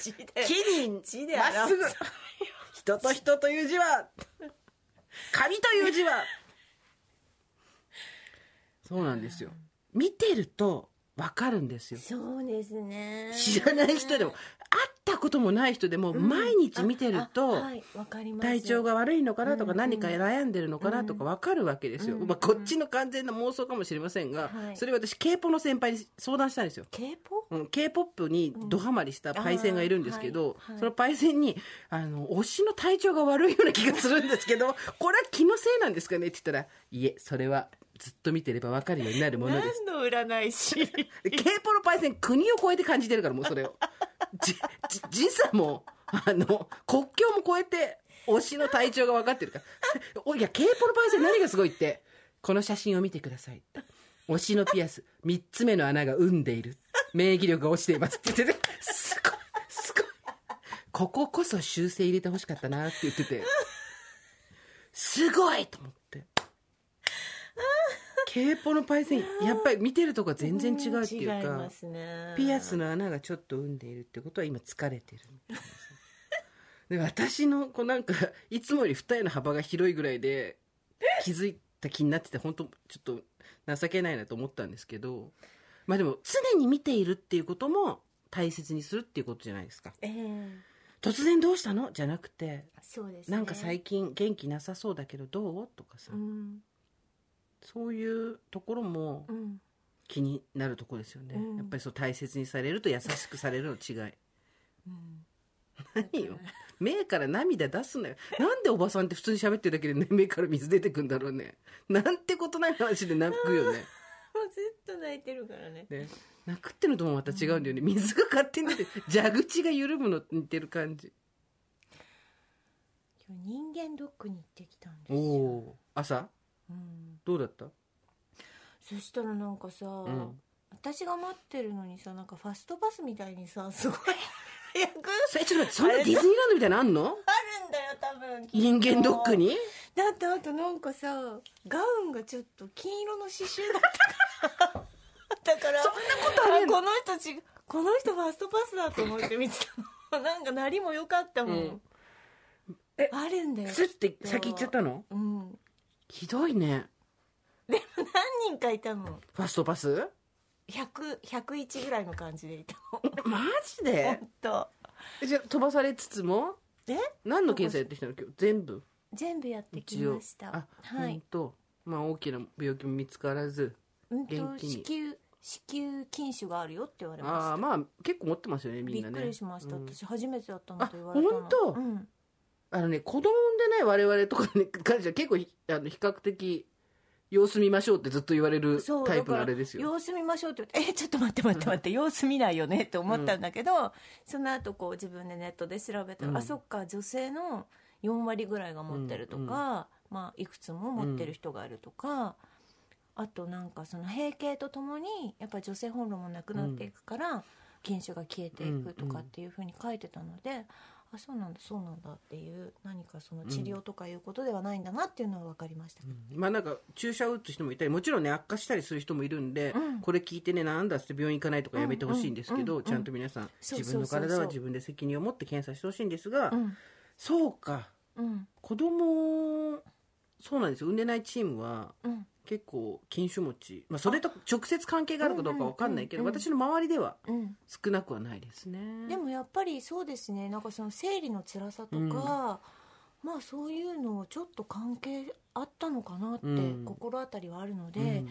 [SPEAKER 2] 木にまっすぐ。人と人という字は紙という字は。そうなんですよ。見てると分かるんですよ。
[SPEAKER 3] そうですね。
[SPEAKER 2] 知らない人でも。会ったこともない人でも毎日見てると、体調が悪いのかなとか
[SPEAKER 3] うん
[SPEAKER 2] 何か悩んでるのかなとか分かるわけですよ、
[SPEAKER 3] うん
[SPEAKER 2] まあ、こっちの完全な妄想かもしれませんが、
[SPEAKER 3] はい。
[SPEAKER 2] それ私 k p o の先輩に相談したんですよ。K p o p にドハマりしたパイセンがいるんですけど、そのパイセンにあの推しの体調が悪いような気がするんですけど これは気のせいなんですかね？って言ったらいえそれはずっと見てれば分かるようになるものです。
[SPEAKER 3] 何の占い師
[SPEAKER 2] ？k o のパイセン国を越えて感じてるからもうそれを。じじ時差もあの国境も越えて推しの体調が分かってるから。おいや k o のパイセン何がすごいって。この写真を見てください推しのピアス3つ目の穴が生んでいる。免疫力が落ちていますって言ってて。すごいすごい。こここそ修正入れてほしかったなって言ってて。すごいと思って p o のパイセンやっぱり見てるとこは全然違うっていうか
[SPEAKER 3] 違いますね。
[SPEAKER 2] ピアスの穴がちょっと生んでいるってことは今疲れてる。で私のこうなんかいつもより二重の幅が広いぐらいで気づいた気になってて本当ちょっと情けないなと思ったんですけどまあでも常に見ているっていうことも大切にするっていうことじゃないですか。
[SPEAKER 3] ええ。
[SPEAKER 2] 突然どうしたの？じゃなくて
[SPEAKER 3] そうですね。
[SPEAKER 2] なんか最近元気なさそうだけどどう？とかさ、
[SPEAKER 3] うん
[SPEAKER 2] そういうところも
[SPEAKER 3] うん。
[SPEAKER 2] 気になるところですよね、
[SPEAKER 3] うん。
[SPEAKER 2] やっぱりそう大切にされると優しくされるの違い。
[SPEAKER 3] うん。
[SPEAKER 2] 何よ。目から涙出すなよ。なんでおばさんって普通に喋ってるだけで、ね、目から水出てくんだろうね。なんてことない話で泣くよね。
[SPEAKER 3] もうずっと泣いてるからね。
[SPEAKER 2] ね。泣くってのともまた違うんだよね。水が勝手に出て蛇口が緩むのと似てる感じ。
[SPEAKER 3] 今日人間ドックに行ってきたんです
[SPEAKER 2] お
[SPEAKER 3] よ、
[SPEAKER 2] おー。朝？
[SPEAKER 3] うん、
[SPEAKER 2] どうだった？
[SPEAKER 3] そしたらなんかさ、
[SPEAKER 2] ん。
[SPEAKER 3] 私が待ってるのにさなんかファストパスみたいにさ すごい早く。
[SPEAKER 2] それちょっとそんなディズニーランドみたいなのあんの？
[SPEAKER 3] あるんだよ多分
[SPEAKER 2] 人間ドックに？
[SPEAKER 3] だってあとなんかさガウンがちょっと金色の刺繍だったから。だから
[SPEAKER 2] そんなことあるの
[SPEAKER 3] この人ちこの人ファストパスだと思って見てたの。なんかなりも良かったもん、
[SPEAKER 2] うん。え
[SPEAKER 3] あるんだよ
[SPEAKER 2] スッて先行っちゃったの？
[SPEAKER 3] うん。
[SPEAKER 2] ひどいね
[SPEAKER 3] でも何人かいたの。
[SPEAKER 2] ファストパス
[SPEAKER 3] ？100 101ぐらいの感じでいたの。
[SPEAKER 2] マジで？
[SPEAKER 3] 本当。
[SPEAKER 2] じゃあ飛ばされつつも？
[SPEAKER 3] え？
[SPEAKER 2] 何の検査やってきたの？今日全部？
[SPEAKER 3] 全部やってきました。
[SPEAKER 2] あ、
[SPEAKER 3] はい。
[SPEAKER 2] 本当。まあ大きな病気も見つからず
[SPEAKER 3] うんと
[SPEAKER 2] 元気に。
[SPEAKER 3] 子宮子宮筋腫があるよって言われました。
[SPEAKER 2] ああまあ結構持ってますよねみんなね。
[SPEAKER 3] びっくりしました、
[SPEAKER 2] うん。
[SPEAKER 3] 私初めてだったのと言われたの。
[SPEAKER 2] あ本当？
[SPEAKER 3] うん、
[SPEAKER 2] あのね子供産んでない我々とかに関しては結構ひあの比較的様子見ましょうってずっと言われる
[SPEAKER 3] そう
[SPEAKER 2] タイプのあれですよ。
[SPEAKER 3] 様子見ましょうって言って「えちょっと待って待って待って様子見ないよね」って思ったんだけど、その後こう自分でネットで調べたら、
[SPEAKER 2] うん。
[SPEAKER 3] あそっか女性の4割ぐらいが持ってるとか、まあ、いくつも持ってる人がいるとか、あとなんかその閉経とともにやっぱり女性ホルモンなくなっていくから、筋腫が消えていくとかっていうふうに書いてたので、あそうなんだそうなんだっていう何かその治療とかいうことではないんだなっていうのは分かりましたけど、
[SPEAKER 2] まあなんか注射を打つ人もいたりもちろんね悪化したりする人もいるんで、
[SPEAKER 3] うん。
[SPEAKER 2] これ聞いてねなんだって病院行かないとかやめてほしいんですけど、
[SPEAKER 3] うんうん
[SPEAKER 2] ちゃんと皆さん自分の体は自分で責任を持って検査してほしいんですが、
[SPEAKER 3] うん。
[SPEAKER 2] そうか。
[SPEAKER 3] うん。
[SPEAKER 2] 子供そうなんですよ。産んでないチームは
[SPEAKER 3] うん
[SPEAKER 2] 結構禁酒持ち、まあ、それと直接関係があるかどうかわかんないけど、
[SPEAKER 3] うんうんうん
[SPEAKER 2] 私の周りでは
[SPEAKER 3] うん。
[SPEAKER 2] 少なくはないですね。
[SPEAKER 3] でもやっぱりそうですね。なんかその生理の辛さとか、まあそういうのをちょっと関係あったのかなって
[SPEAKER 2] うん。
[SPEAKER 3] 心当たりはあるので、
[SPEAKER 2] うん。
[SPEAKER 3] やっ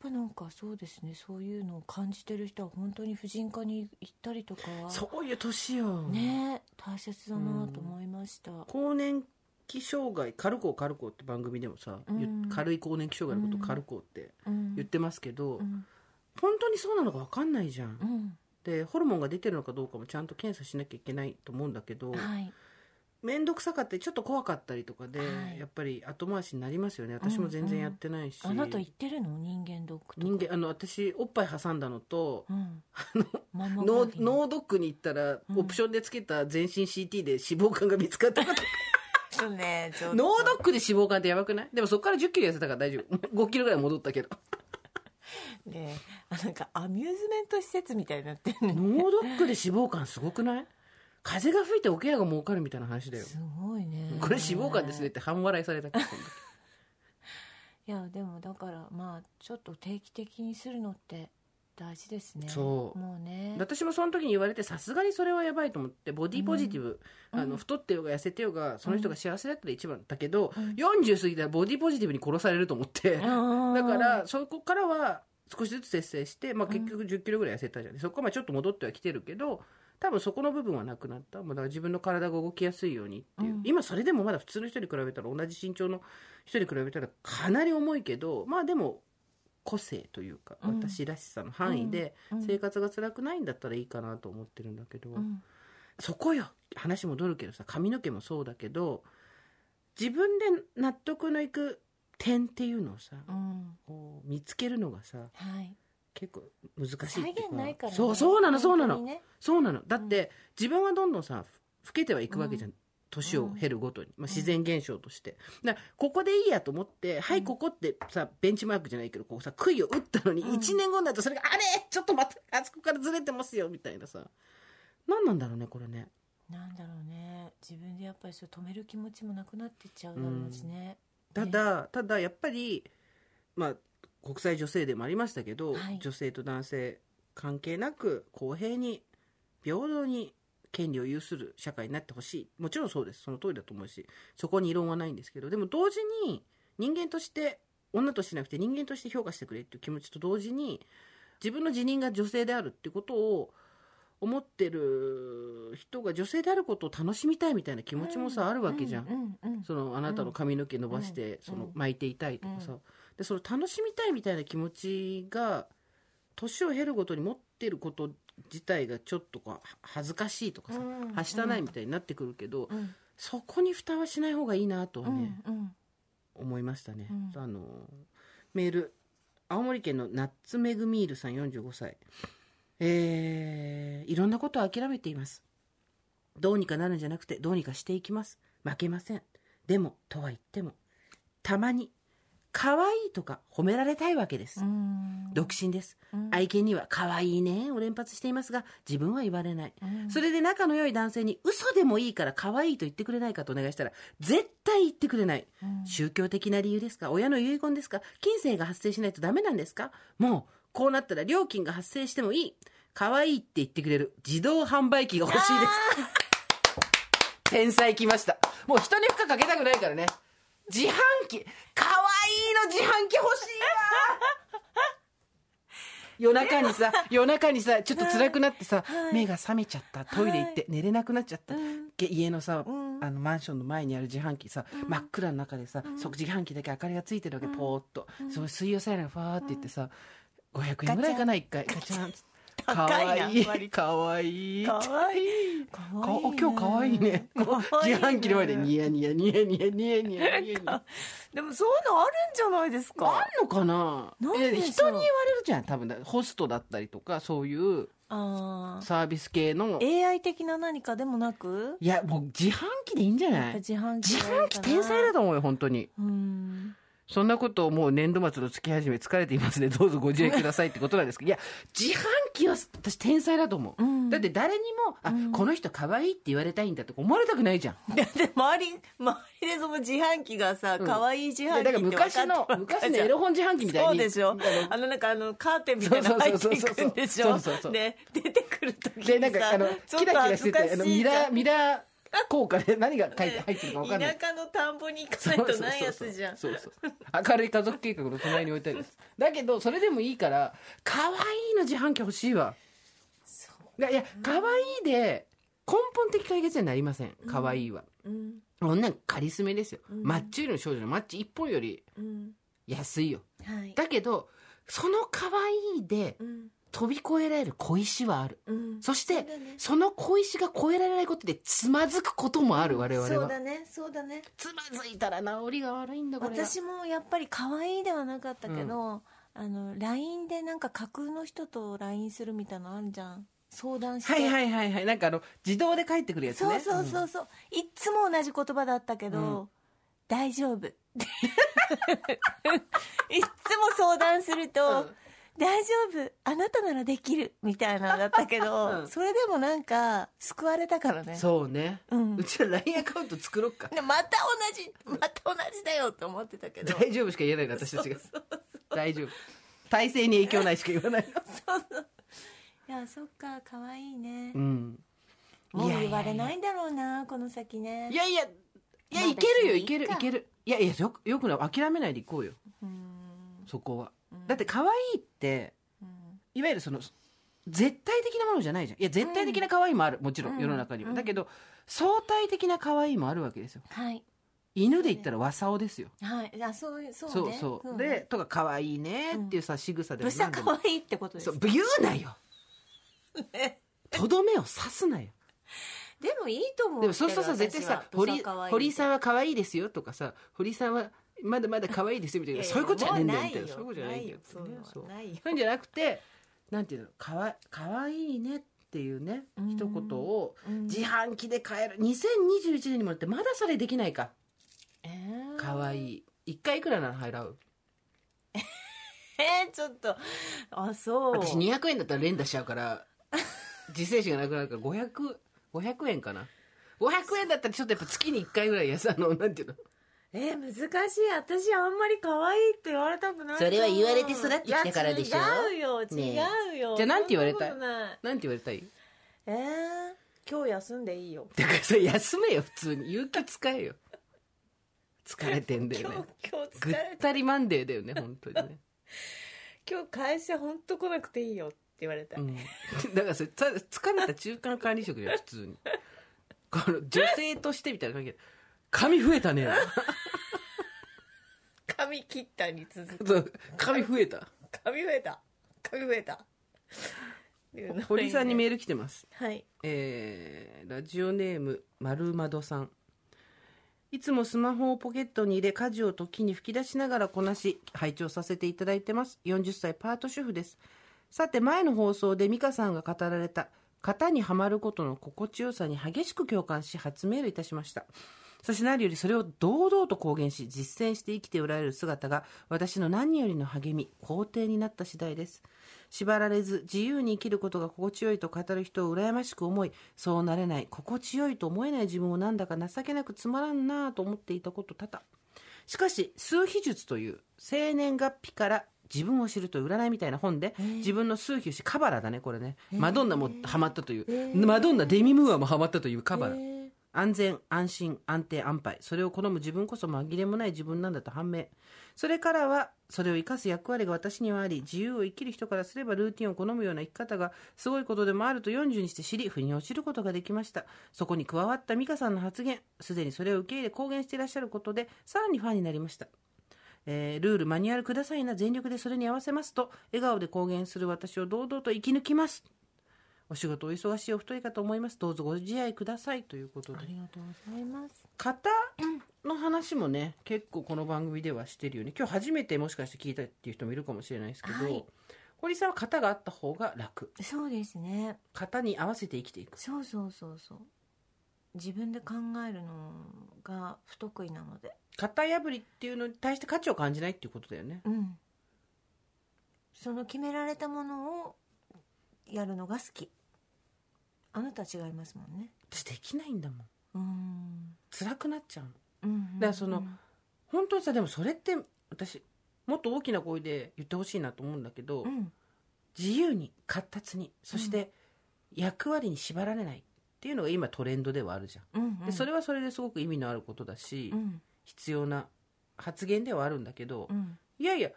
[SPEAKER 3] ぱなんかそうですね。そういうのを感じてる人は本当に婦人科に行ったりとか
[SPEAKER 2] そういう年よ、
[SPEAKER 3] ね大切だなと思いました、
[SPEAKER 2] 更年期障害カルコーカルコーって番組でもさ、
[SPEAKER 3] うん。
[SPEAKER 2] 軽い更年期障害のことをカルコーって
[SPEAKER 3] うん。
[SPEAKER 2] 言ってますけど、
[SPEAKER 3] うん。
[SPEAKER 2] 本当にそうなのか分かんないじゃん、
[SPEAKER 3] うん。
[SPEAKER 2] でホルモンが出てるのかどうかもちゃんと検査しなきゃいけないと思うんだけど
[SPEAKER 3] はい。
[SPEAKER 2] 面倒くさかったりちょっと怖かったりとかで、
[SPEAKER 3] はい。
[SPEAKER 2] やっぱり後回しになりますよね。私も全然やってないし、
[SPEAKER 3] あなた行ってるの？人間ドック
[SPEAKER 2] 人間あの私おっぱい挟んだのと
[SPEAKER 3] うん。マンモグ
[SPEAKER 2] 脳ドックに行ったら、
[SPEAKER 3] うん。
[SPEAKER 2] オプションでつけた全身 CT で脂肪肝が見つかったこと
[SPEAKER 3] そうねちょっと
[SPEAKER 2] 脳ドックで脂肪肝ってやばくない？でもそこから1 0キロ痩せたから大丈夫。5キロぐらい戻ったけど。
[SPEAKER 3] ねあなんかアミューズメント施設みたいになってるね。
[SPEAKER 2] 脳ドックで脂肪肝すごくない？風が吹いておケアが儲かるみたいな話だよ。
[SPEAKER 3] すごいね。
[SPEAKER 2] これ脂肪肝ですねって半笑いされた。け ど
[SPEAKER 3] いやでもだからまあちょっと定期的にするのって大事ですね。
[SPEAKER 2] そう。
[SPEAKER 3] もうね。
[SPEAKER 2] 私もその時に言われてさすがにそれはやばいと思ってボディポジティブ、
[SPEAKER 3] うん。
[SPEAKER 2] あの太ってようが痩せてようがその人が幸せだったら一番だけど、
[SPEAKER 3] うん。
[SPEAKER 2] 40過ぎたらボディポジティブに殺されると思って、だ
[SPEAKER 3] だ
[SPEAKER 2] からそこからは少しずつ節制して、まあ、結局1 0キロぐらい痩せたじゃん、そこからまあちょっと戻ってはきてるけど多分そこの部分はなくなった。もうだから自分の体が動きやすいようにっていう、
[SPEAKER 3] うん。
[SPEAKER 2] 今それでもまだ普通の人に比べたら同じ身長の人に比べたらかなり重いけどまあでも個性というか
[SPEAKER 3] うん。
[SPEAKER 2] 私らしさの範囲で
[SPEAKER 3] うん。
[SPEAKER 2] 生活が辛くないんだったらいいかなと思ってるんだけど、
[SPEAKER 3] うん。
[SPEAKER 2] そこよ。話戻るけどさ髪の毛もそうだけど自分で納得のいく点っていうのをさ、
[SPEAKER 3] うん。
[SPEAKER 2] こう見つけるのがさ
[SPEAKER 3] はい。
[SPEAKER 2] 結構難しいって
[SPEAKER 3] 再
[SPEAKER 2] いうか。
[SPEAKER 3] 現ないからね。
[SPEAKER 2] そうそうなのそうなの、
[SPEAKER 3] 本当にね。
[SPEAKER 2] そうなの。だって、自分はどんどんさ老けてはいくわけじゃん、年を
[SPEAKER 3] うん
[SPEAKER 2] 経るごとに、まあ、自然現象として、だここでいいやと思って、はいここってさベンチマークじゃないけどこうさ杭を打ったのに
[SPEAKER 3] うん。
[SPEAKER 2] 1年後になるとそれが、あれちょっと待ってあそこからずれてますよみたいなさ。何なんだろうねこれね。
[SPEAKER 3] なんだろうね。自分でやっぱりそれ止める気持ちもなくなってっちゃうだろうしね、
[SPEAKER 2] ただ、ただやっぱりまあ国際女性でもありましたけど、
[SPEAKER 3] はい。
[SPEAKER 2] 女性と男性関係なく公平に平等に権利を有する社会になってほしい。もちろんそうです。その通りだと思うしそこに異論はないんですけどでも同時に人間として女としてなくて人間として評価してくれっていう気持ちと同時に自分の辞任が女性であるってことを思ってる人が女性であることを楽しみたいみたいな気持ちもさ、あるわけじゃん。そのあなたの髪の毛伸ばして、
[SPEAKER 3] うん。
[SPEAKER 2] その
[SPEAKER 3] うん
[SPEAKER 2] 巻いていたいとかさ、
[SPEAKER 3] うん。
[SPEAKER 2] でその楽しみたいみたいな気持ちが年を経るごとに持ってること自体がちょっとこうは恥ずかしいとかさ、
[SPEAKER 3] うん
[SPEAKER 2] はしたないみたいになってくるけど、
[SPEAKER 3] うん。
[SPEAKER 2] そこに蓋はしない方がいいなとはね、
[SPEAKER 3] うんうん。
[SPEAKER 2] 思いましたね、
[SPEAKER 3] うん。
[SPEAKER 2] あのメール青森県のナッツメグミールさん45歳。えー、いろんなことを諦めています。どうにかなるんじゃなくてどうにかしていきます。負けません。でもとは言ってもたまに可愛いとか褒められたいわけです、
[SPEAKER 3] うん。
[SPEAKER 2] 独身です、
[SPEAKER 3] うん。
[SPEAKER 2] 愛犬には可愛いね。を連発していますが自分は言われない、
[SPEAKER 3] うん。
[SPEAKER 2] それで仲の良い男性に嘘でもいいから可愛いと言ってくれないかとお願いしたら絶対言ってくれない。
[SPEAKER 3] うん。
[SPEAKER 2] 宗教的な理由ですか？親の遺言ですか？金銭が発生しないとダメなんですか？もうこうなったら料金が発生してもいい。可愛いって言ってくれる。自動販売機が欲しいです。天才来ました。もう人に負荷かけたくないからね。自販機。可愛いの自販機欲しいわ。夜中にさ 夜中にさちょっと辛くなってさ、
[SPEAKER 3] はい
[SPEAKER 2] 目が覚めちゃった。トイレ行って寝れなくなっちゃった、
[SPEAKER 3] うん。
[SPEAKER 2] げ家のさ、
[SPEAKER 3] うん。
[SPEAKER 2] あのマンションの前にある自販機さ、真っ暗の中でさ、そ自販機だけ明かりがついてるわけ、ポーっと、その水曜サイレンがファーって言ってさ500円ぐらいかな1回。ガチャンかわいい。かわいい。
[SPEAKER 3] かわいい。かわいい。
[SPEAKER 2] 今日かわいいね。自販機の前でニヤニヤニヤニヤニヤニヤニヤ。
[SPEAKER 3] でもそういうのあるんじゃないですか。
[SPEAKER 2] あんのかな人に言われるじゃん、多分。ホストだったりとか、そういう。
[SPEAKER 3] あー
[SPEAKER 2] サービス系の
[SPEAKER 3] AI 的な何かでもなく
[SPEAKER 2] いやもう自販機でいいんじゃない
[SPEAKER 3] 自販機
[SPEAKER 2] 自販機天才だと思うよ本当に
[SPEAKER 3] うん
[SPEAKER 2] そんなことをもう年度末の月始め疲れていますね。どうぞご自愛くださいってことなんですけど。いや自販機は私天才だと思う、
[SPEAKER 3] うん。
[SPEAKER 2] だって誰にもあ、
[SPEAKER 3] うん。
[SPEAKER 2] この人可愛いって言われたいんだとか思われたくないじゃん。
[SPEAKER 3] だって周り周りでその自販機がさ
[SPEAKER 2] うん。
[SPEAKER 3] 可愛い自
[SPEAKER 2] いやだから
[SPEAKER 3] 販機って分かって
[SPEAKER 2] 昔の昔のエロ本自販機みたいに。
[SPEAKER 3] そうでしょ。
[SPEAKER 2] あの
[SPEAKER 3] なんかあのカーテンみたいなの入っていくんでしょ。
[SPEAKER 2] そうそうそうそう
[SPEAKER 3] で出てくる時にさ
[SPEAKER 2] でなんかあのキラキラしててあのミラーミラー効果で何が書いて入ってるか分かんない。
[SPEAKER 3] 田舎の田んぼに行かないとないやつじゃん。
[SPEAKER 2] そうそう明るい家族計画の隣に置いてあるやつ。だけどそれでもいいから可愛いの自販機欲しいわ。
[SPEAKER 3] そう
[SPEAKER 2] いや可愛いで根本的解決にはなりません。可愛いは、
[SPEAKER 3] うん。
[SPEAKER 2] 女カリスメですよ、
[SPEAKER 3] うん。
[SPEAKER 2] マッチ売りの少女のマッチ1本より
[SPEAKER 3] うん。
[SPEAKER 2] 安いよ。
[SPEAKER 3] はい。
[SPEAKER 2] だけどその可愛いで
[SPEAKER 3] うん
[SPEAKER 2] 飛び越えられる小石はある。
[SPEAKER 3] うん。
[SPEAKER 2] そして
[SPEAKER 3] ね。
[SPEAKER 2] その小石が越えられないことでつまずくこともある我々は。
[SPEAKER 3] そうだね。そうだね。
[SPEAKER 2] つまずいたら治りが悪いんだこれが
[SPEAKER 3] 私もやっぱり可愛いではなかったけど、あの LINE でなんか架空の人と LINE するみたいなのあるじゃん。相談して、
[SPEAKER 2] はいはいはいはい。なんかあの自動で返ってくるやつね。
[SPEAKER 3] そうそうそうそう、いっつも同じ言葉だったけど、
[SPEAKER 2] うん。
[SPEAKER 3] 大丈夫。いっつも相談すると、
[SPEAKER 2] うん
[SPEAKER 3] 大丈夫。あなたならできる。みたいなのだったけど、
[SPEAKER 2] うん。
[SPEAKER 3] それでもなんか救われたからね。
[SPEAKER 2] そうね、
[SPEAKER 3] うん。
[SPEAKER 2] うちら LINE アカウント作ろっか。
[SPEAKER 3] で また同じまた同じだよって思ってたけど。
[SPEAKER 2] 大丈夫しか言えないの私たちが。大丈夫。体勢に影響ないしか言わないの。
[SPEAKER 3] そうそう。いやそっか可愛いね。
[SPEAKER 2] うん。
[SPEAKER 3] もう
[SPEAKER 2] いやいやいや
[SPEAKER 3] 言われないんだろうなこの先ね。
[SPEAKER 2] いやいやいや
[SPEAKER 3] まあ
[SPEAKER 2] いけるよ
[SPEAKER 3] 別にいいか。
[SPEAKER 2] いけるいける。いやいやよくよくない。諦めないでいこうよ。
[SPEAKER 3] うん。
[SPEAKER 2] そこは。
[SPEAKER 3] うん
[SPEAKER 2] だって可愛いって
[SPEAKER 3] うん。
[SPEAKER 2] いわゆるその絶対的なものじゃないじゃん。いや絶対的な可愛いもある。もちろ
[SPEAKER 3] うん。ん
[SPEAKER 2] 世の中には、
[SPEAKER 3] うん。
[SPEAKER 2] だけど相対的な可愛いもあるわけですよ。
[SPEAKER 3] はい。
[SPEAKER 2] 犬で言ったら和竿ですよ。
[SPEAKER 3] はい。あそういうそうね。
[SPEAKER 2] そうそう、
[SPEAKER 3] ね
[SPEAKER 2] でとか可愛いねっていうさ仕草で
[SPEAKER 3] どうした
[SPEAKER 2] も何でも。
[SPEAKER 3] 可愛いってことです
[SPEAKER 2] そう言うなよ。とどめを刺すなよ。
[SPEAKER 3] でもいいと思う
[SPEAKER 2] でもそうそうそう絶対さ堀堀井さん
[SPEAKER 3] は
[SPEAKER 2] は可愛いですよとかさ堀井さんはまだまだ可愛いですよみたいな。そういうことじゃねえんだよみたいな。そういうことじゃないんだよ。
[SPEAKER 3] そういうの
[SPEAKER 2] そう
[SPEAKER 3] は。な
[SPEAKER 2] んじゃなくてなんていうの？かわかわいいねっていうね
[SPEAKER 3] うん
[SPEAKER 2] 一言を
[SPEAKER 3] うん
[SPEAKER 2] 自販機で買える。2021年にもなってまだそれできないか。
[SPEAKER 3] えー。
[SPEAKER 2] かわい。い一回いくらなら払う。
[SPEAKER 3] えーちょっと。あそう。
[SPEAKER 2] 私200円だったら連打しちゃうから 自制心がなくなるから500 500円かな。500円だったらちょっとやっぱ月に1回ぐらいやさあのなんていうの？
[SPEAKER 3] えー難しい。私あんまり可愛いって言われたくない
[SPEAKER 2] それは言われて育ってきたからでしょ？
[SPEAKER 3] 違うよ。違
[SPEAKER 2] ね
[SPEAKER 3] うよ、
[SPEAKER 2] じゃあなんて言われたい？
[SPEAKER 3] そんなことない。
[SPEAKER 2] なんて言われたい？
[SPEAKER 3] えー、今日休んでいいよ。
[SPEAKER 2] だからそれ休めよ普通に。有給使えよ。疲れてんだよ
[SPEAKER 3] 今
[SPEAKER 2] ね
[SPEAKER 3] 日今日疲
[SPEAKER 2] ぐっ
[SPEAKER 3] れ
[SPEAKER 2] たりマンデーだよね本当にね。
[SPEAKER 3] 今日会社本当来なくていいよって言われた、
[SPEAKER 2] うん、だからそれた疲れた中間管理職だよ普通に。この女性としてみたいな感じ。で髪増えたね。
[SPEAKER 3] 髪切ったに続く。
[SPEAKER 2] 髪増えた。
[SPEAKER 3] 髪増えた。髪増えた。
[SPEAKER 2] 堀さんにメール来てます。
[SPEAKER 3] はい。
[SPEAKER 2] えーラジオネーム丸窓さん。いつもスマホをポケットに入れ家事を時に吹き出しながらこなし拝聴させていただいてます。40歳パート主婦です。さて前の放送で美香さんが語られた型にはまることの心地よさに激しく共感し初メールいたしましたそして何よりそれを堂々と公言し実践して生きておられる姿が私の何よりの励み肯定になった次第です。縛られず自由に生きることが心地よいと語る人を羨ましく思いそうなれない心地よいと思えない自分をなんだか情けなくつまらんなぁと思っていたこと多々。しかし数秘術という生年月日から自分を知ると占いみたいな本で、自分の数秘をしカバラだねこれね、マドンナもハマったという、マドンナデミムーアもハマったというカバラ、
[SPEAKER 3] え
[SPEAKER 2] 安全安心安定安牌それを好む自分こそ紛れもない自分なんだと判明。それからはそれを生かす役割が私にはあり自由を生きる人からすればルーティンを好むような生き方がすごいことでもあると40にして知り腑に落ちることができました。そこに加わった美香さんの発言すでにそれを受け入れ公言していらっしゃることでさらにファンになりました。えールールマニュアルくださいな全力でそれに合わせますと笑顔で公言する私を堂々と生き抜きます。お仕事お忙しいお二人かと思います。どうぞご自愛ください。ということで。
[SPEAKER 3] ありがとうございます。
[SPEAKER 2] 型の話もね結構この番組ではしてるよね今日初めてもしかして聞いたっていう人もいるかもしれないですけど、
[SPEAKER 3] はい。
[SPEAKER 2] 堀さんは型があった方が楽。
[SPEAKER 3] そうですね。
[SPEAKER 2] 型に合わせて生きていく。
[SPEAKER 3] そうそうそうそう。自分で考えるのが不得意なので。
[SPEAKER 2] 型破りっていうのに対して価値を感じないっていうことだよね。
[SPEAKER 3] うん。その決められたものをやるのが好きあなたは違いますもんね。
[SPEAKER 2] 私できないんだもん。
[SPEAKER 3] うん。
[SPEAKER 2] 辛くなっちゃうの。
[SPEAKER 3] うん
[SPEAKER 2] だからその本当にさでもそれって私もっと大きな声で言ってほしいなと思うんだけど、
[SPEAKER 3] うん。
[SPEAKER 2] 自由に活発にそして役割に縛られないっていうのが今トレンドではあるじゃん、
[SPEAKER 3] うん。
[SPEAKER 2] でそれはそれですごく意味のあることだし、
[SPEAKER 3] うん。
[SPEAKER 2] 必要な発言ではあるんだけど、
[SPEAKER 3] うん。
[SPEAKER 2] いやいや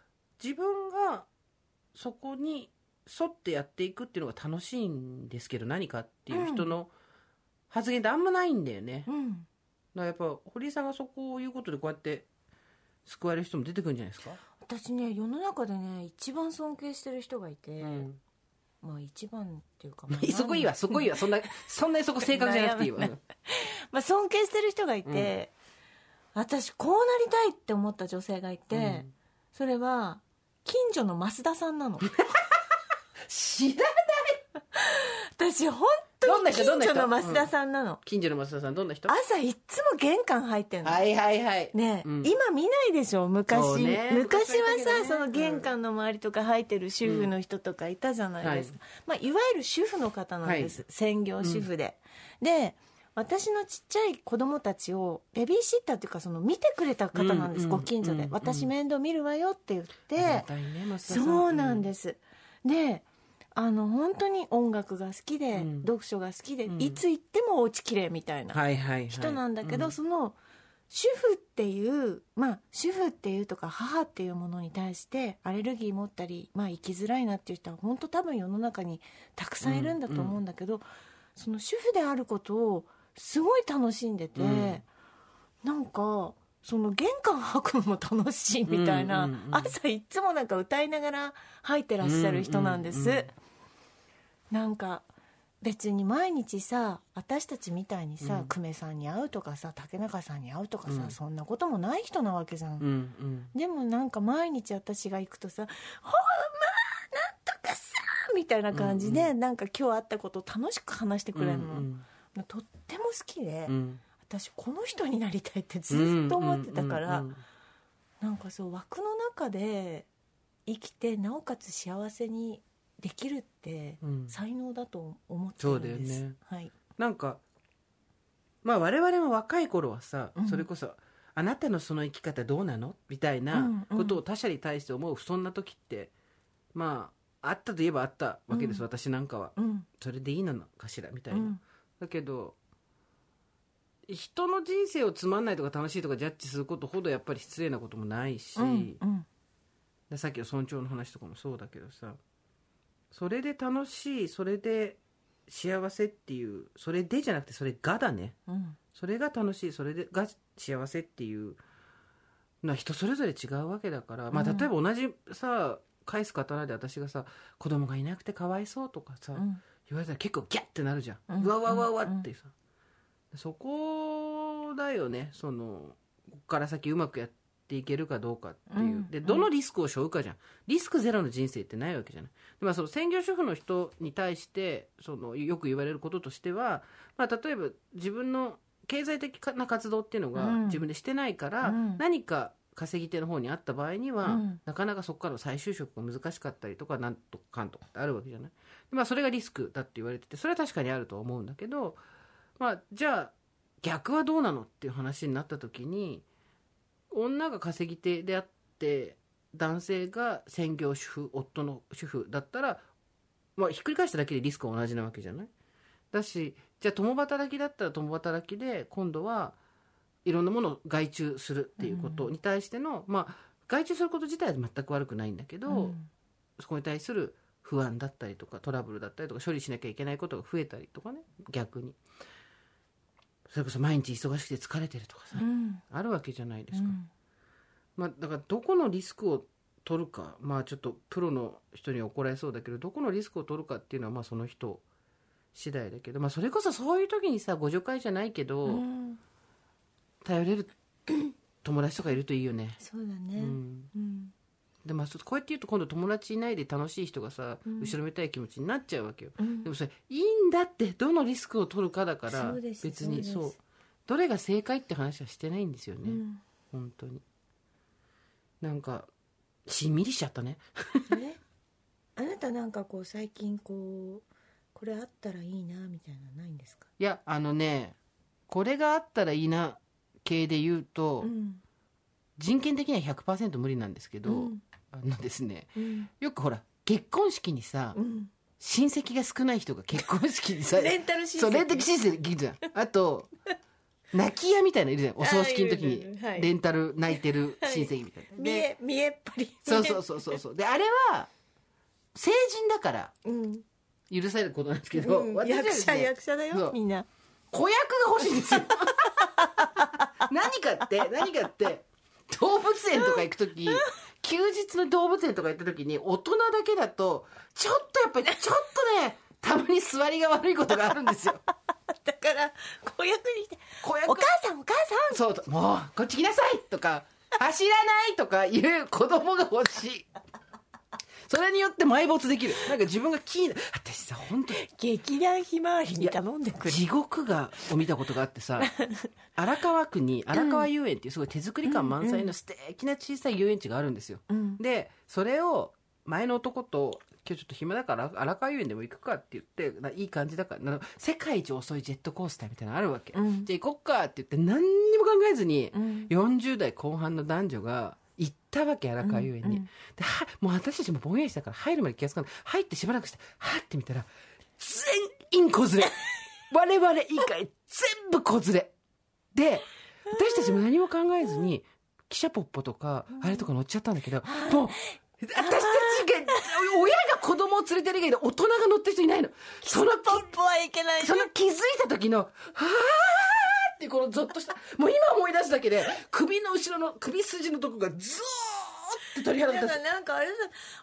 [SPEAKER 2] 自分がそこに沿ってやっていくっていうのが楽しいんですけど何かっていう人の発言ってあんまないんだよね、だか
[SPEAKER 3] うん
[SPEAKER 2] らやっぱ堀井さんがそこを言うことでこうやって救われる人も出てくるんじゃないですか、
[SPEAKER 3] 私ね世の中でね一番尊敬してる人がいて、
[SPEAKER 2] うん
[SPEAKER 3] まあ一番っていうか、まあ
[SPEAKER 2] そこいいわそこいいわそんなそんなにそこ正確じゃなくていいわ。
[SPEAKER 3] まあ尊敬してる人がいて、私こうなりたいって思った女性がいて、
[SPEAKER 2] うん。
[SPEAKER 3] それは近所の増田さんなの
[SPEAKER 2] 知ら
[SPEAKER 3] 私本
[SPEAKER 2] どん
[SPEAKER 3] 当に
[SPEAKER 2] な人？どんな
[SPEAKER 3] 所の増田さんなの、
[SPEAKER 2] 近所の増田さんどんな人？
[SPEAKER 3] 朝いっつも玄関入ってんの、
[SPEAKER 2] はいはいはい。
[SPEAKER 3] ね、
[SPEAKER 2] うん。
[SPEAKER 3] 今見ないでしょ
[SPEAKER 2] うね。
[SPEAKER 3] 昔はさ、
[SPEAKER 2] 昔だけどね。
[SPEAKER 3] その玄関の周りとか入ってる主婦の人とかいたじゃないですか、い。まあ、いわゆる主婦の方なんです、専業主婦で、で私のちっちゃい子供たちをベビーシッターっていうかその見てくれた方なんです、
[SPEAKER 2] うん
[SPEAKER 3] ご近所で、
[SPEAKER 2] うん
[SPEAKER 3] 私面倒見るわよって言っ
[SPEAKER 2] ありが
[SPEAKER 3] て、
[SPEAKER 2] たいね増田さん。
[SPEAKER 3] そうなんです、であの本当に音楽が好きで、
[SPEAKER 2] うん。
[SPEAKER 3] 読書が好きで、
[SPEAKER 2] うん。
[SPEAKER 3] いつ行ってもお家きれいみたいな、
[SPEAKER 2] はいはいはい。
[SPEAKER 3] 人なんだけど、
[SPEAKER 2] う
[SPEAKER 3] その主婦っていうまあ主婦っていうとか母っていうものに対してアレルギー持ったり、まあ、生きづらいなっていう人は本当多分世の中にたくさんいるんだと思うんだけど、その主婦であることをすごい楽しんでて、
[SPEAKER 2] うん。
[SPEAKER 3] なんかその玄関吐くのも楽しいみたいな、
[SPEAKER 2] うんうんうん
[SPEAKER 3] 朝いっつもなんか歌いながら吐いてらっしゃる人なんです。
[SPEAKER 2] うんうんうん。
[SPEAKER 3] なんか別に毎日さ私たちみたいにさ、
[SPEAKER 2] うん。
[SPEAKER 3] 久米さんに会うとかさ竹中さんに会うとかさ、
[SPEAKER 2] うん。
[SPEAKER 3] そんなこともない人なわけじゃん、
[SPEAKER 2] うんうん。
[SPEAKER 3] でもなんか毎日私が行くとさ「ほんま？なんとかさ」みたいな感じで、
[SPEAKER 2] うん
[SPEAKER 3] なんか今日会ったことを楽しく話してくれるの、
[SPEAKER 2] うん。
[SPEAKER 3] とっても好きで、
[SPEAKER 2] うん
[SPEAKER 3] 私この人になりたいってずっと思ってたから、
[SPEAKER 2] うんうん
[SPEAKER 3] なんかそう枠の中で生きてなおかつ幸せにできるって
[SPEAKER 2] うん。
[SPEAKER 3] 才能だと思ってるんです、
[SPEAKER 2] そうだよね。
[SPEAKER 3] はい。
[SPEAKER 2] なんかまあ我々も若い頃はさ、
[SPEAKER 3] うん。
[SPEAKER 2] それこそ「あなたのその生き方どうなの?」みたいなことを他者に対して思うそんな時ってまああったといえばあったわけです、
[SPEAKER 3] うん。
[SPEAKER 2] 私なんかは。
[SPEAKER 3] うん。
[SPEAKER 2] それでいいのかしら？みたいうな、
[SPEAKER 3] ん。
[SPEAKER 2] だけど人の人生をつまんないとか楽しいとかジャッジすることほどやっぱり失礼なこともないし、
[SPEAKER 3] うんうん。
[SPEAKER 2] でさっきの尊重の話とかもそうだけどさそれで楽しいそれで幸せっていうそれでじゃなくてそれがだね。
[SPEAKER 3] うん。
[SPEAKER 2] それが楽しいそれでが幸せっていうのは人それぞれ違うわけだから、まあ、
[SPEAKER 3] うん。
[SPEAKER 2] 例えば同じさ返す刀で私がさ子供がいなくてかわいそうとかさ、
[SPEAKER 3] うん。
[SPEAKER 2] 言われたら結構ギャッてなるじゃん、
[SPEAKER 3] う
[SPEAKER 2] うんわうわうわうわってさ、そこだよね。そのここから先うまくやっていけるかどうかっていう、
[SPEAKER 3] うん。
[SPEAKER 2] でどのリスクを背負うかじゃん。リスクゼロの人生ってないわけじゃない。で、まあ、その専業主婦の人に対してそのよく言われることとしては、まあ、例えば自分の経済的な活動っていうのが
[SPEAKER 3] うん。
[SPEAKER 2] 自分でしてないから、
[SPEAKER 3] うん。
[SPEAKER 2] 何か稼ぎ手の方にあった場合には、
[SPEAKER 3] うん。
[SPEAKER 2] なかなかそこからの再就職が難しかったりとかなんとかんとかってあるわけじゃない。でまあそれがリスクだって言われててそれは確かにあるとは思うんだけどまあじゃあ逆はどうなのっていう話になった時に女が稼ぎ手であって男性が専業主婦夫の主婦だったら、まあ、ひっくり返しただけでリスクは同じなわけじゃない？だしじゃあ共働きだったら共働きで今度はいろんなものを外注するっていうことに対しての、まあ外注すること自体は全く悪くないんだけど、
[SPEAKER 3] うん。
[SPEAKER 2] そこに対する不安だったりとかトラブルだったりとか処理しなきゃいけないことが増えたりとかね逆にそれこそ毎日忙しくて疲れてるとかさ、
[SPEAKER 3] うん。
[SPEAKER 2] あるわけじゃないですか、
[SPEAKER 3] うん。
[SPEAKER 2] まあ、だからどこのリスクを取るかまあちょっとプロの人には怒られそうだけどどこのリスクを取るかっていうのはまあその人次第だけど、まあ、それこそそういう時にさご助会じゃないけど、
[SPEAKER 3] うん。
[SPEAKER 2] 頼れる友達とかいるといいよね、
[SPEAKER 3] そうだね。
[SPEAKER 2] うん、
[SPEAKER 3] うん
[SPEAKER 2] でまあ、そこうやって言うと今度友達いないで楽しい人がさ、
[SPEAKER 3] うん。
[SPEAKER 2] 後ろめたい気持ちになっちゃうわけよ。
[SPEAKER 3] うん。
[SPEAKER 2] でもそれいいんだってどのリスクを取るかだから別にそうどれが正解って話はしてないんですよね、
[SPEAKER 3] うん。
[SPEAKER 2] 本当に。なんかしんみりしちゃったね。
[SPEAKER 3] え？あなたなんかこう最近こうこれあったらいいなみたいなのないんですか？
[SPEAKER 2] いやあのねこれがあったらいいな系で言うと、
[SPEAKER 3] うん。
[SPEAKER 2] 人権的には100%無理なんですけど、
[SPEAKER 3] うん
[SPEAKER 2] あのですね。
[SPEAKER 3] うん。
[SPEAKER 2] よくほら結婚式にさ、
[SPEAKER 3] うん。
[SPEAKER 2] 親戚が少ない人が結婚式にさ
[SPEAKER 3] レンタル親戚。
[SPEAKER 2] そうレンタル親戚いるじゃんあと 泣き屋みたいなのいるじゃん。お葬式の時に。
[SPEAKER 3] はい。
[SPEAKER 2] レンタル泣いてる親戚みたいな、
[SPEAKER 3] 見
[SPEAKER 2] で
[SPEAKER 3] え見えっぱり。
[SPEAKER 2] そうそうそうそうそう。であれは成人だから
[SPEAKER 3] うん。
[SPEAKER 2] 許されることなんですけど、
[SPEAKER 3] うん。
[SPEAKER 2] 私は
[SPEAKER 3] 役者役者だよみんな。
[SPEAKER 2] 子役が欲しいんですよ。何かって何かって動物園とか行く時休日の動物園とか行った時に大人だけだとちょっとやっぱり ちょっとねたまに座りが悪いことがあるんですよ。
[SPEAKER 3] だから子役に来て
[SPEAKER 2] 子役。
[SPEAKER 3] お母さんお母さん。
[SPEAKER 2] そうもうこっち来なさいとか走らないとかいう子供が欲しいそれによって埋没できる。なんか自分がキーな私さ本当に。
[SPEAKER 3] 劇団ひまわりに頼んでくる。
[SPEAKER 2] 地獄がを見たことがあってさ 荒川区に荒川遊園っていうすごい手作り感満載の素敵な小さい遊園地があるんですよ、
[SPEAKER 3] うん。
[SPEAKER 2] でそれを前の男と今日ちょっと暇だから荒川遊園でも行くかって言ってないい感じだからな世界一遅いジェットコースターみたいなのあるわけ、
[SPEAKER 3] うん。
[SPEAKER 2] じゃあ行こっかって言って何にも考えずに、
[SPEAKER 3] うん。
[SPEAKER 2] 40代後半の男女が行ったわけ荒川遊園に、
[SPEAKER 3] うんうん。
[SPEAKER 2] ではもう私たちもぼんやりしたから入るまで気がつかない入ってしばらくしてはって見たら全員子連れ。我々以外全部子連れ。で私たちも何も考えずに汽車ポッポとかあれとか乗っちゃったんだけどもう私たちが親が子供を連れてる以外で大人が乗ってる人いないの。その
[SPEAKER 3] ポップはいけない
[SPEAKER 2] その気づいた時の、はーってこのゾッとした。もう今思い出すだけで、首の後ろの首筋のとこがゾーって鳥肌が立つ。
[SPEAKER 3] だからなんかあれだ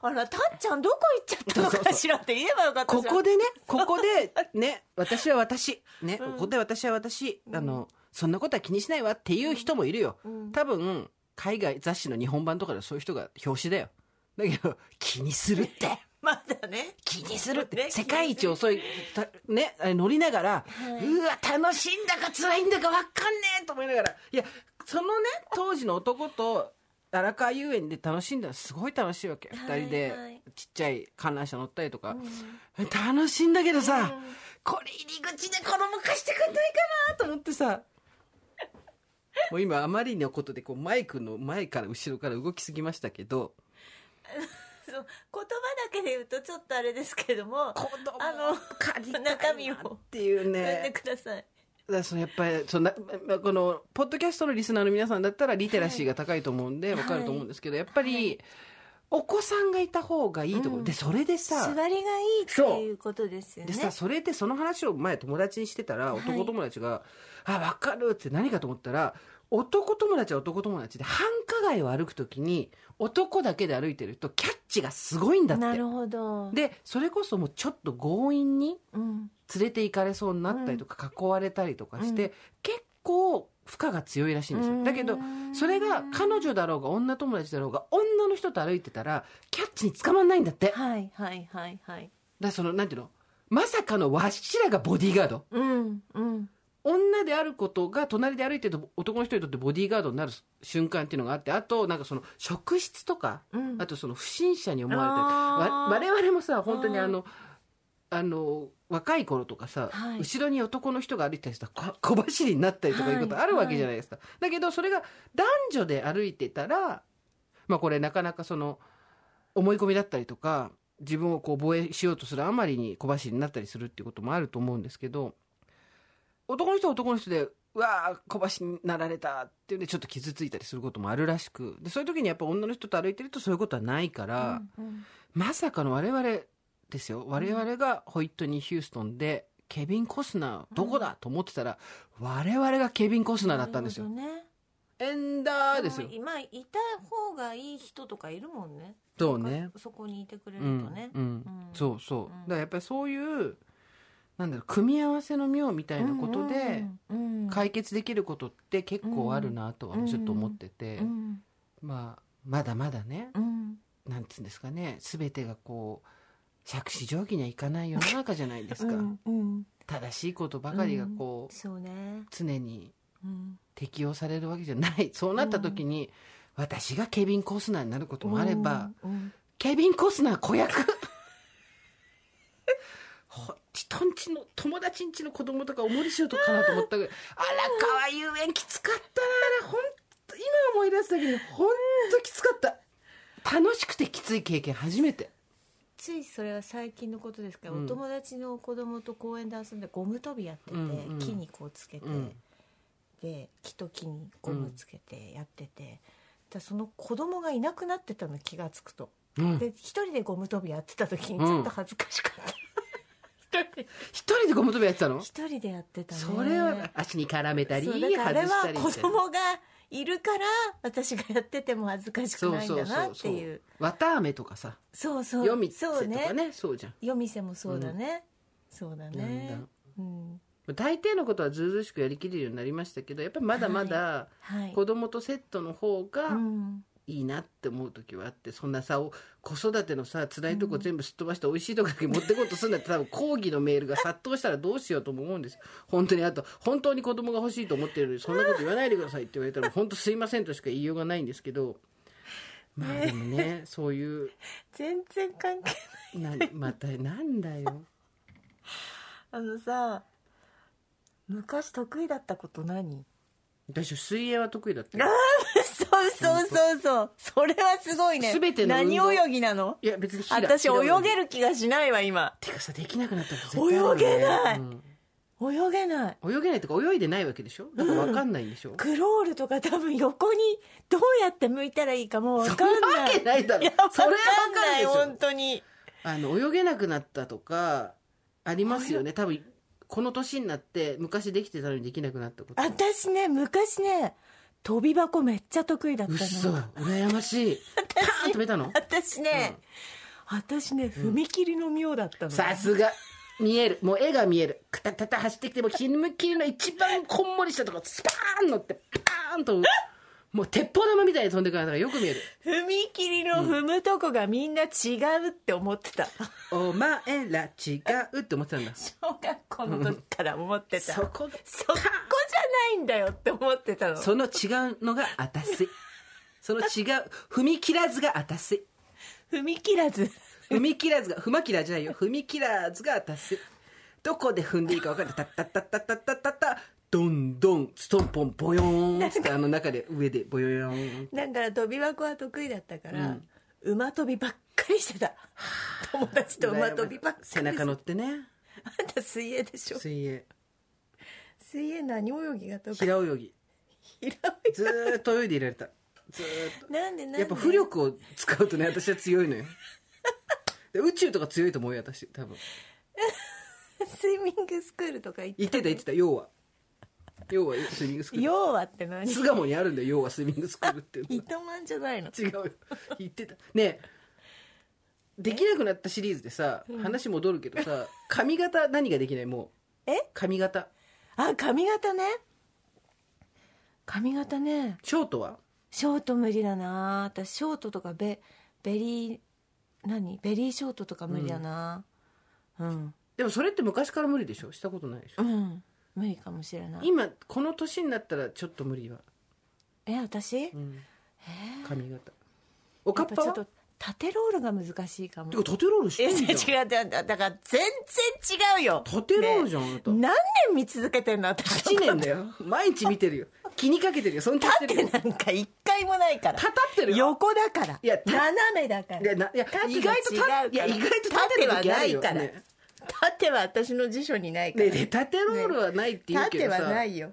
[SPEAKER 3] あらたっちゃんどこ行っちゃったのかしらって言えばよかった
[SPEAKER 2] ここでね、ここで、ね、私は私、ね、
[SPEAKER 3] うん
[SPEAKER 2] ここで私は私、あの、そんなことは気にしないわっていう人もいるよ。
[SPEAKER 3] うん
[SPEAKER 2] 多分、海外雑誌の日本版とかでそういう人が表紙だよ。だけど、気にするって。
[SPEAKER 3] まだね。
[SPEAKER 2] 気にする。って、
[SPEAKER 3] ね
[SPEAKER 2] 世界一遅い、たね、乗りながら、
[SPEAKER 3] はい。う
[SPEAKER 2] わ、楽しいんだか辛いんだか分かんねえと思いながら、いや、そのね、当時の男と、荒川遊園で楽しんだらすごい楽しいわけ。二、
[SPEAKER 3] はい
[SPEAKER 2] 人で
[SPEAKER 3] はい、
[SPEAKER 2] ちっちゃい観覧車乗ったりとか。
[SPEAKER 3] うん。
[SPEAKER 2] 楽しいんだけどさ、
[SPEAKER 3] うん。
[SPEAKER 2] これ入り口で子供貸してくんないかなと思ってさ。もう今あまりのことでこうマイクの前から後ろから動きすぎましたけど、
[SPEAKER 3] そう言葉だけで言うとちょっとあれですけども
[SPEAKER 2] 子供
[SPEAKER 3] あの
[SPEAKER 2] 借り
[SPEAKER 3] 中身を
[SPEAKER 2] なっていう
[SPEAKER 3] やって
[SPEAKER 2] ね。
[SPEAKER 3] ください。
[SPEAKER 2] だそのやっぱりそんなまこのポッドキャストのリスナーの皆さんだったらリテラシーが高いと思うんで
[SPEAKER 3] はい。
[SPEAKER 2] わかると思うんですけど、やっぱりお子さんがいた方がいいところ、
[SPEAKER 3] うん。
[SPEAKER 2] でそれでさ
[SPEAKER 3] 座りがいいっていうことですよね。
[SPEAKER 2] でさそれでその話を前友達にしてたら
[SPEAKER 3] はい。
[SPEAKER 2] 男友達が「あ分かる」って何かと思ったら男友達は男友達で繁華街を歩く時に男だけで歩いてるとキャッチがすごいんだって。
[SPEAKER 3] なるほど。
[SPEAKER 2] でそれこそもうちょっと強引に
[SPEAKER 3] うん。
[SPEAKER 2] 連れて行かれそうになったりとか、囲われたりとかして、
[SPEAKER 3] うん。
[SPEAKER 2] 結構負荷が強いらしいんですよ。だけどそれが彼女だろうが女友達だろうが女の人と歩いてたらキャッチに捕まんないんだって。
[SPEAKER 3] はいはいはいはい。
[SPEAKER 2] らそのなんていうの？まさかのわしらがボディーガード。
[SPEAKER 3] うんうん
[SPEAKER 2] 女であることが隣で歩いてると男の人にとってボディーガードになる瞬間っていうのがあってあとなんかその職質とか、
[SPEAKER 3] うん。
[SPEAKER 2] あとその不審者に思われて我々もさ本当に
[SPEAKER 3] うん。
[SPEAKER 2] あのあの若い頃とかさ、
[SPEAKER 3] はい。
[SPEAKER 2] 後ろに男の人が歩いたりしたらこ小走りになったりとかいうこと
[SPEAKER 3] はい
[SPEAKER 2] あるわけじゃないですか、だけどそれが男女で歩いてたらまあこれなかなかその思い込みだったりとか自分をこう防衛しようとするあまりに小走りになったりするっていうこともあると思うんですけど男の人は男の人でうわー小走りになられたっていうんでちょっと傷ついたりすることもあるらしくでそういう時にやっぱ女の人と歩いてるとそういうことはないから、
[SPEAKER 3] うんうん。
[SPEAKER 2] まさかの我々ですよ。我々がホイットニー・ヒューストンでケビン・コスナーどこだと思ってたら我々がケビン・コスナーだったんですよ。
[SPEAKER 3] ね。
[SPEAKER 2] エンダーですよ。
[SPEAKER 3] 今いた方がいい人とかいるもんね。
[SPEAKER 2] そうね。
[SPEAKER 3] そこにいてくれる
[SPEAKER 2] うん
[SPEAKER 3] とね、
[SPEAKER 2] うん
[SPEAKER 3] うん。
[SPEAKER 2] そうそう、
[SPEAKER 3] うん。
[SPEAKER 2] だからやっぱりそういうなんだろう組み合わせの妙みたいなことで
[SPEAKER 3] うんうん
[SPEAKER 2] 解決できることって結構あるなとはちょっと思ってて、
[SPEAKER 3] うん。
[SPEAKER 2] まあまだまだね
[SPEAKER 3] うん。
[SPEAKER 2] なんつうんですかね全てがこう杓子定規にはいかない世の中じゃないですか、
[SPEAKER 3] うんうん。
[SPEAKER 2] 正しいことばかりがこう、
[SPEAKER 3] そうね。
[SPEAKER 2] 常に
[SPEAKER 3] うん。
[SPEAKER 2] 適用されるわけじゃない。そうなった時に、私がケビン・コスナーになることもあれば、
[SPEAKER 3] うん
[SPEAKER 2] ケビン・コスナー子役。ほ人んちの友達んちの子供とかおもりしようとかなと思ったぐらい荒川遊園きつかったなあれ本当今思い出すだけで本当きつかった。楽しくてきつい経験初めて。
[SPEAKER 3] ついそれは最近のことですから、
[SPEAKER 2] うん。
[SPEAKER 3] お友達の子供と公園で遊んでゴム跳びやってて、
[SPEAKER 2] うんうん。
[SPEAKER 3] 木にこうつけて、
[SPEAKER 2] うん。
[SPEAKER 3] で木と木にゴムつけてやってて、だその子供がいなくなってたの気がつくと、
[SPEAKER 2] うん。
[SPEAKER 3] で一人でゴム跳びやってた時に
[SPEAKER 2] うん。
[SPEAKER 3] ちょっと恥ずかしかった、一人 で
[SPEAKER 2] 一人でゴム跳びやってたの？
[SPEAKER 3] 一人でやってたね。
[SPEAKER 2] それは足に絡めたり外した
[SPEAKER 3] は子
[SPEAKER 2] りみたいな。
[SPEAKER 3] 供がいるから私がやってても恥ずかしくないんだなっていう。
[SPEAKER 2] 綿あめとかさ。
[SPEAKER 3] そうそう。
[SPEAKER 2] 夜店
[SPEAKER 3] そう
[SPEAKER 2] とか
[SPEAKER 3] ね
[SPEAKER 2] ね。そうじゃん。
[SPEAKER 3] 夜店もそうだね、そうだね。
[SPEAKER 2] だ。
[SPEAKER 3] うん。
[SPEAKER 2] 大抵のことはずうずうしくやりきれるようになりましたけどやっぱりまだまだ
[SPEAKER 3] はい。
[SPEAKER 2] 子供とセットの方が
[SPEAKER 3] うん
[SPEAKER 2] いいなって思う時はあってそんなさお子育てのさ辛いとこ全部すっ飛ばして美味しいとこだけ持ってこうとするんだって多分抗議のメールが殺到したらどうしようとも思うんですよ。本当にあと本当に子供が欲しいと思ってるのにそんなこと言わないでくださいって言われたら 本当すいませんとしか言いようがないんですけど。まあでもねそういう
[SPEAKER 3] 全然関係ない。
[SPEAKER 2] なまたなんだよ。
[SPEAKER 3] あのさ昔得意だったこと何？
[SPEAKER 2] 私水泳は得意だったよ
[SPEAKER 3] そうそうそうそう。それはすごいね。
[SPEAKER 2] 全ての運
[SPEAKER 3] 何
[SPEAKER 2] 動
[SPEAKER 3] 泳ぎなの？
[SPEAKER 2] いや別に平
[SPEAKER 3] 私
[SPEAKER 2] 平
[SPEAKER 3] 泳げる気がしないわ今。
[SPEAKER 2] てかさできなくなったらね。
[SPEAKER 3] 泳げない。
[SPEAKER 2] うん。
[SPEAKER 3] 泳げない。
[SPEAKER 2] 泳げないとか泳いでないわけでしょ？だから分かんないんでしょ、
[SPEAKER 3] クロールとか多分横にどうやって向いたらいいかもう分かん
[SPEAKER 2] そんな
[SPEAKER 3] ない
[SPEAKER 2] わけないだろ。
[SPEAKER 3] や
[SPEAKER 2] それは
[SPEAKER 3] 分かんない本当に。
[SPEAKER 2] あの泳げなくなったとかありますよね。多分この年になって昔できてたのにできなくなったこと。
[SPEAKER 3] 私ね昔ね飛び箱めっちゃ得意だった
[SPEAKER 2] うっそ
[SPEAKER 3] の
[SPEAKER 2] 羨ましい。パーンとめたの？
[SPEAKER 3] 私ね、私ね踏切の妙だったの、
[SPEAKER 2] さすが。見える。もう絵が見える。カタタタ走ってきてもう踏切の一番こんもりしたとこスパーン乗ってパーンともう鉄砲玉みたいに飛んでくるのがよく見える。
[SPEAKER 3] 踏切の踏むとこがみんな違うって思ってた、
[SPEAKER 2] お前ら違うって思ってたんだ。
[SPEAKER 3] 小学校の時から思ってた。
[SPEAKER 2] そこが。
[SPEAKER 3] そこじゃないんだよって思ってたの。
[SPEAKER 2] その違うのがあたせその違う踏み切らずがあたせ
[SPEAKER 3] 踏み切らず。
[SPEAKER 2] 踏み切らずが踏ま切らじゃないよ。踏み切らずがあたせどこで踏んでいいか分かんない。タッタッタッタッタッタッタッタドンドンストンポンボヨーンってあの中で上でボヨヨーン。
[SPEAKER 3] だから飛び箱は得意だったから、
[SPEAKER 2] うん。
[SPEAKER 3] 馬跳びばっかりしてた。友達と馬跳びばっかり
[SPEAKER 2] 背中乗ってね。
[SPEAKER 3] あんた水泳でしょ？
[SPEAKER 2] 水泳。
[SPEAKER 3] 水泳何泳ぎが得意？
[SPEAKER 2] 平泳ぎ。
[SPEAKER 3] 平
[SPEAKER 2] ずーっと泳いでいられた。ずーっ
[SPEAKER 3] 泳ぎなんでなんで？
[SPEAKER 2] とやっぱ浮力を使うとね私は強いのよ。で宇宙とか強いと思うよ私多分。
[SPEAKER 3] スイミングスクールとか行って
[SPEAKER 2] 言ってた言ってた要は要はスイミングスクール。
[SPEAKER 3] 要はって何？
[SPEAKER 2] 巣鴨にあるんだよ。要はスイミングスクールっていうの
[SPEAKER 3] 糸満じゃないの。
[SPEAKER 2] 違うよ。言ってた。ねえ。できなくなったシリーズでさ話戻るけどさ髪型何ができない？もう。
[SPEAKER 3] え？
[SPEAKER 2] 髪型。
[SPEAKER 3] あ髪型ね。髪型ね。
[SPEAKER 2] ショートは？
[SPEAKER 3] ショート無理だな。私ショートとかベベリー何？ベリーショートとか無理だな。うん。
[SPEAKER 2] でもそれって昔から無理でしょ？したことないでしょ？
[SPEAKER 3] うん、無理かもしれない。
[SPEAKER 2] 今この年になったらちょっと無理は、
[SPEAKER 3] え私、
[SPEAKER 2] うん、
[SPEAKER 3] え
[SPEAKER 2] 髪型。おかっぱは？
[SPEAKER 3] やっぱちょっと縦ロールが難しいかも。
[SPEAKER 2] てか縦ロールし
[SPEAKER 3] いや
[SPEAKER 2] てんじゃん。
[SPEAKER 3] 違う違うだだから全然違うよ。
[SPEAKER 2] 縦ロールじゃん、あなた。
[SPEAKER 3] 何年見続けてんの？私
[SPEAKER 2] 8年だよ。毎日見てるよ。気にかけてるよ。尊重してるよ
[SPEAKER 3] 縦なんか一回もないから。
[SPEAKER 2] た立ってるよ。
[SPEAKER 3] 横だから。
[SPEAKER 2] いやた
[SPEAKER 3] 斜めだから。
[SPEAKER 2] いやないや
[SPEAKER 3] 縦
[SPEAKER 2] 意外と
[SPEAKER 3] が違うから。
[SPEAKER 2] たいや意外と立ってる時あるよ。
[SPEAKER 3] 縦はないから。
[SPEAKER 2] ね
[SPEAKER 3] 縦は私の辞書にないから、
[SPEAKER 2] ねで縦ロールはないって言うけ
[SPEAKER 3] 縦
[SPEAKER 2] どさ、
[SPEAKER 3] はないよ。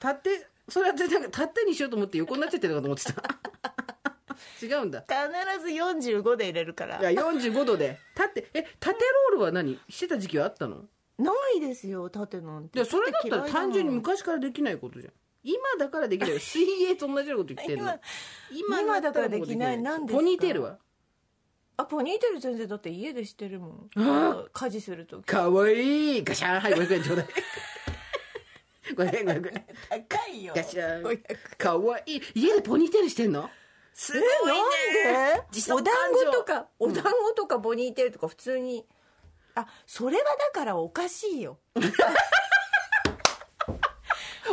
[SPEAKER 2] 縦それはなんか縦にしようと思って横になっちゃってるのかと思ってた。違うんだ。
[SPEAKER 3] 必ず45で入れるから。
[SPEAKER 2] いや45度で。縦え縦ロールは何？してた時期はあったの？
[SPEAKER 3] ないですよ縦なんて。
[SPEAKER 2] でそれだったら単純に
[SPEAKER 3] 昔
[SPEAKER 2] 昔からできないことじゃん。今だからできない。水泳と同じようなこと言ってんの。
[SPEAKER 3] 今今だからできない。なんですか？
[SPEAKER 2] ポニーテールは？
[SPEAKER 3] あポニーテール全然だって家でしてるもん。
[SPEAKER 2] あ
[SPEAKER 3] 家事するとき
[SPEAKER 2] かわいい。ガシャンはい500円ちょうだい。500円500円
[SPEAKER 3] 高いよ。
[SPEAKER 2] ガシャン。
[SPEAKER 3] 500
[SPEAKER 2] かわいい。家でポニーテールしてんの？すごいね。
[SPEAKER 3] なんで
[SPEAKER 2] 自
[SPEAKER 3] お団子とかお団子とかポニーテールとか普通に、あそれはだから おかしいよ。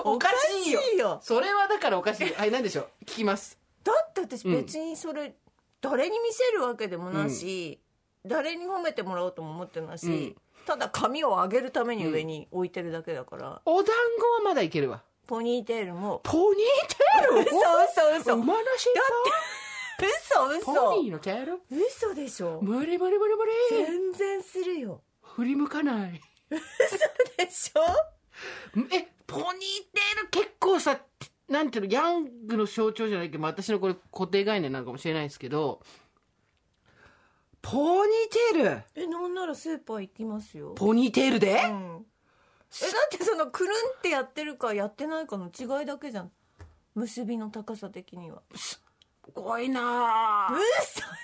[SPEAKER 2] おかしいよ。それはだからおかしい。はい何でしょう？聞きます。
[SPEAKER 3] だって私別にそれ、誰に見せるわけでもないし、誰に褒めてもらおうとも思ってないし、
[SPEAKER 2] うん。
[SPEAKER 3] ただ髪を上げるために上に置いてるだけだから、
[SPEAKER 2] お団子はまだいけるわ。
[SPEAKER 3] ポニーテールも。
[SPEAKER 2] ポニーテール？
[SPEAKER 3] 嘘嘘嘘。
[SPEAKER 2] 馬の尻
[SPEAKER 3] 嘘嘘。
[SPEAKER 2] 尾ポニーのテール？
[SPEAKER 3] 嘘でしょ。
[SPEAKER 2] 無理無理無理無理。
[SPEAKER 3] 全然するよ。
[SPEAKER 2] 振り向かない。
[SPEAKER 3] でしょ。
[SPEAKER 2] えポニーテール結構さなんていうのヤングの象徴じゃないけど、まあ、私のこれ固定概念なのかもしれないですけどポニーテール。
[SPEAKER 3] えなんならスーパー行きますよ。
[SPEAKER 2] ポニーテールで、
[SPEAKER 3] うん、えだってそのくるんってやってるかやってないかの違いだけじゃん。結びの高さ的には。
[SPEAKER 2] すごいなぁ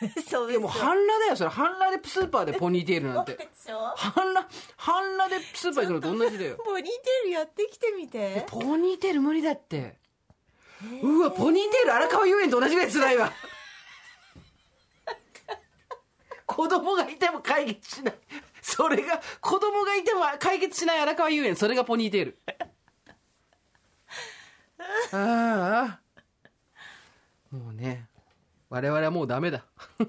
[SPEAKER 3] 嘘嘘嘘。
[SPEAKER 2] いやもう半裸だよそれ。半裸でスーパーでポニーテールなんて。半裸半裸でスーパー行くのと同じだよ。
[SPEAKER 3] ポニーテールやってきてみて。
[SPEAKER 2] ポニーテール無理だってうわポニーテール荒川遊園と同じぐらい辛いわ。子供がいても解決しない。それが子供がいても解決しない荒川遊園。それがポニーテール。ああもうね我々はもうダメだ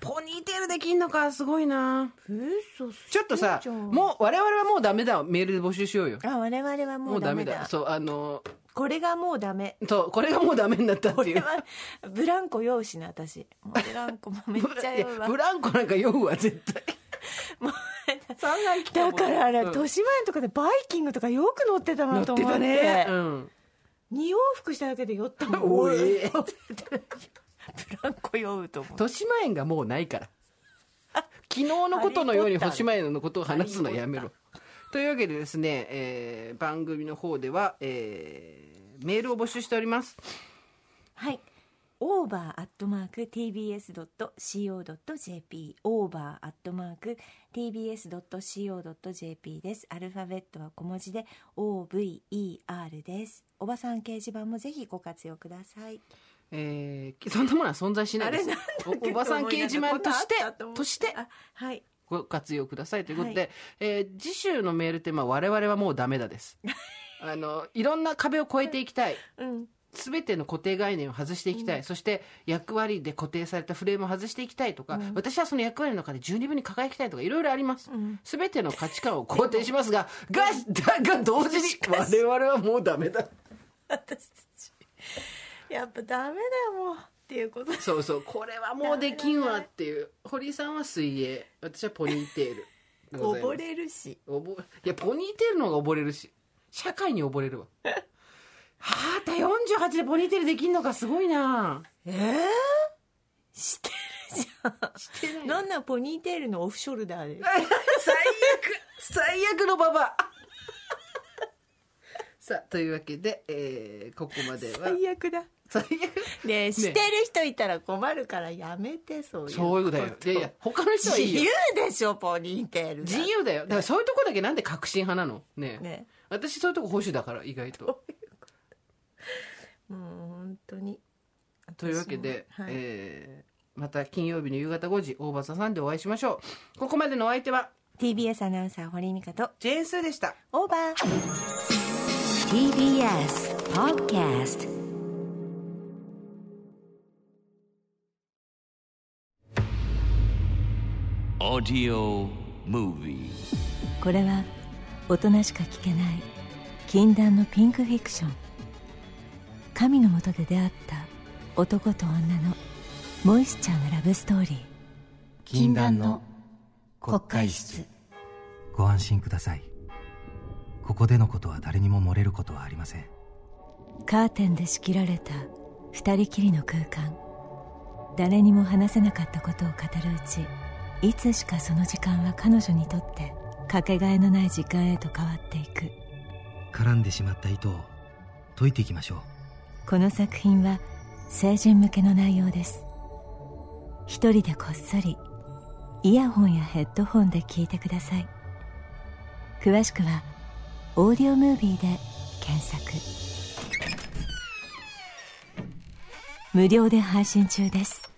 [SPEAKER 2] ポニーテールできんのかすごいな。
[SPEAKER 3] 嘘
[SPEAKER 2] ちょっとさ
[SPEAKER 3] う
[SPEAKER 2] もう我々はもうダメだ。メールで募集しようよ。
[SPEAKER 3] あ我々はも
[SPEAKER 2] もうダ
[SPEAKER 3] メだ。
[SPEAKER 2] そうあの
[SPEAKER 3] これがもうダメ。
[SPEAKER 2] そうこれがもうダメになったっていう。
[SPEAKER 3] ブランコ酔うしな私ブランコもめっちゃ酔うわ。
[SPEAKER 2] ブランコなんか酔うわ絶対。
[SPEAKER 3] もう
[SPEAKER 2] 三階来たもん
[SPEAKER 3] だからあれ、
[SPEAKER 2] うん。
[SPEAKER 3] 豊島園とかでバイキングとかよく乗ってた
[SPEAKER 2] 乗って
[SPEAKER 3] なと思って。
[SPEAKER 2] たね。うん。
[SPEAKER 3] 二往復しただけで酔ったもん
[SPEAKER 2] おい
[SPEAKER 3] ブランコ酔うと思う
[SPEAKER 2] 豊島園がもうないから昨日のことのように豊島園のことを話すのやめろというわけでですね、えー番組の方では、えーメールを募集しております
[SPEAKER 3] はい。オーバーアットマーク tbs.co.jp オーバーアットマーク tbs.co.jp です。アルファベットは小文字で OVER です。おばさん掲示板もぜひご活用ください。
[SPEAKER 2] えーそんなものは存在しないです。おおばさん掲示板としてとして
[SPEAKER 3] あはい。
[SPEAKER 2] ご活用くださいということで、
[SPEAKER 3] はい。
[SPEAKER 2] えー次週のメールテーマは我々はもうダメだです。あのいろんな壁を越えていきたい。
[SPEAKER 3] うん。
[SPEAKER 2] すべての固定概念を外していきたい、そして役割で固定されたフレームを外していきたいとか、私はその役割の中で十二分に輝きたいとかいろいろあります。
[SPEAKER 3] ん。
[SPEAKER 2] すべ、ての価値観を肯定しますががだが同時に 我々はもうダメだ。
[SPEAKER 3] 私たち。やっぱダメだよ、もう。っていうこと。で
[SPEAKER 2] そうそうこれはもうできんわっていう。堀さんは水泳。私はポニーテール。
[SPEAKER 3] 溺れるし。
[SPEAKER 2] おぼいやポニーテールの方が溺れるし。社会に溺れるわ。はあた48でポニーテールできんのかすごいな。
[SPEAKER 3] ええしてるじゃん。
[SPEAKER 2] してない。
[SPEAKER 3] なんなんポニーテールのオフショルダーで。
[SPEAKER 2] 最悪。最悪のババア。さあというわけで、えーここまでは。
[SPEAKER 3] 最悪だ。
[SPEAKER 2] 最悪
[SPEAKER 3] ねえ、してる人いたら困るからやめて、そういう。
[SPEAKER 2] そうだよ。いやいや他の人はいい
[SPEAKER 3] 自
[SPEAKER 2] よ
[SPEAKER 3] 由でしょ、ポニーテール。だ。
[SPEAKER 2] 自由だよ。だからそういうとこだけなんで革新派なの？ねえ。
[SPEAKER 3] ね
[SPEAKER 2] 私そういうとこ保守だから意外と。
[SPEAKER 3] もう本当に。
[SPEAKER 2] というわけで、
[SPEAKER 3] はい。
[SPEAKER 2] えーまた金曜日の夕方5時大場さんでお会いしましょう。ここまでのお相手は
[SPEAKER 3] ？TBS アナウンサー堀美香と。
[SPEAKER 2] ジェーンスーでした。
[SPEAKER 3] オーバー。
[SPEAKER 1] TBS Podcast
[SPEAKER 4] Audio Movie.
[SPEAKER 3] これは大人しか聞けない禁断のピンクフィクション。神のもとで出会った男と女のモイスチャーなラブストーリー。
[SPEAKER 5] 禁断の国会室。ご安心ください。ここでのことは誰にも漏れることはありません。
[SPEAKER 3] カーテンで仕切られた二人きりの空間。誰にも話せなかったことを語るうちいつしかその時間は彼女にとってかけがえのない時間へと変わっていく。
[SPEAKER 5] 絡んでしまった糸を解いていきましょう。
[SPEAKER 3] この作品は成人向けの内容です。一人でこっそりイヤホンやヘッドホンで聞いてください。詳しくは「オーディオムービー」で検索。無料で配信中です。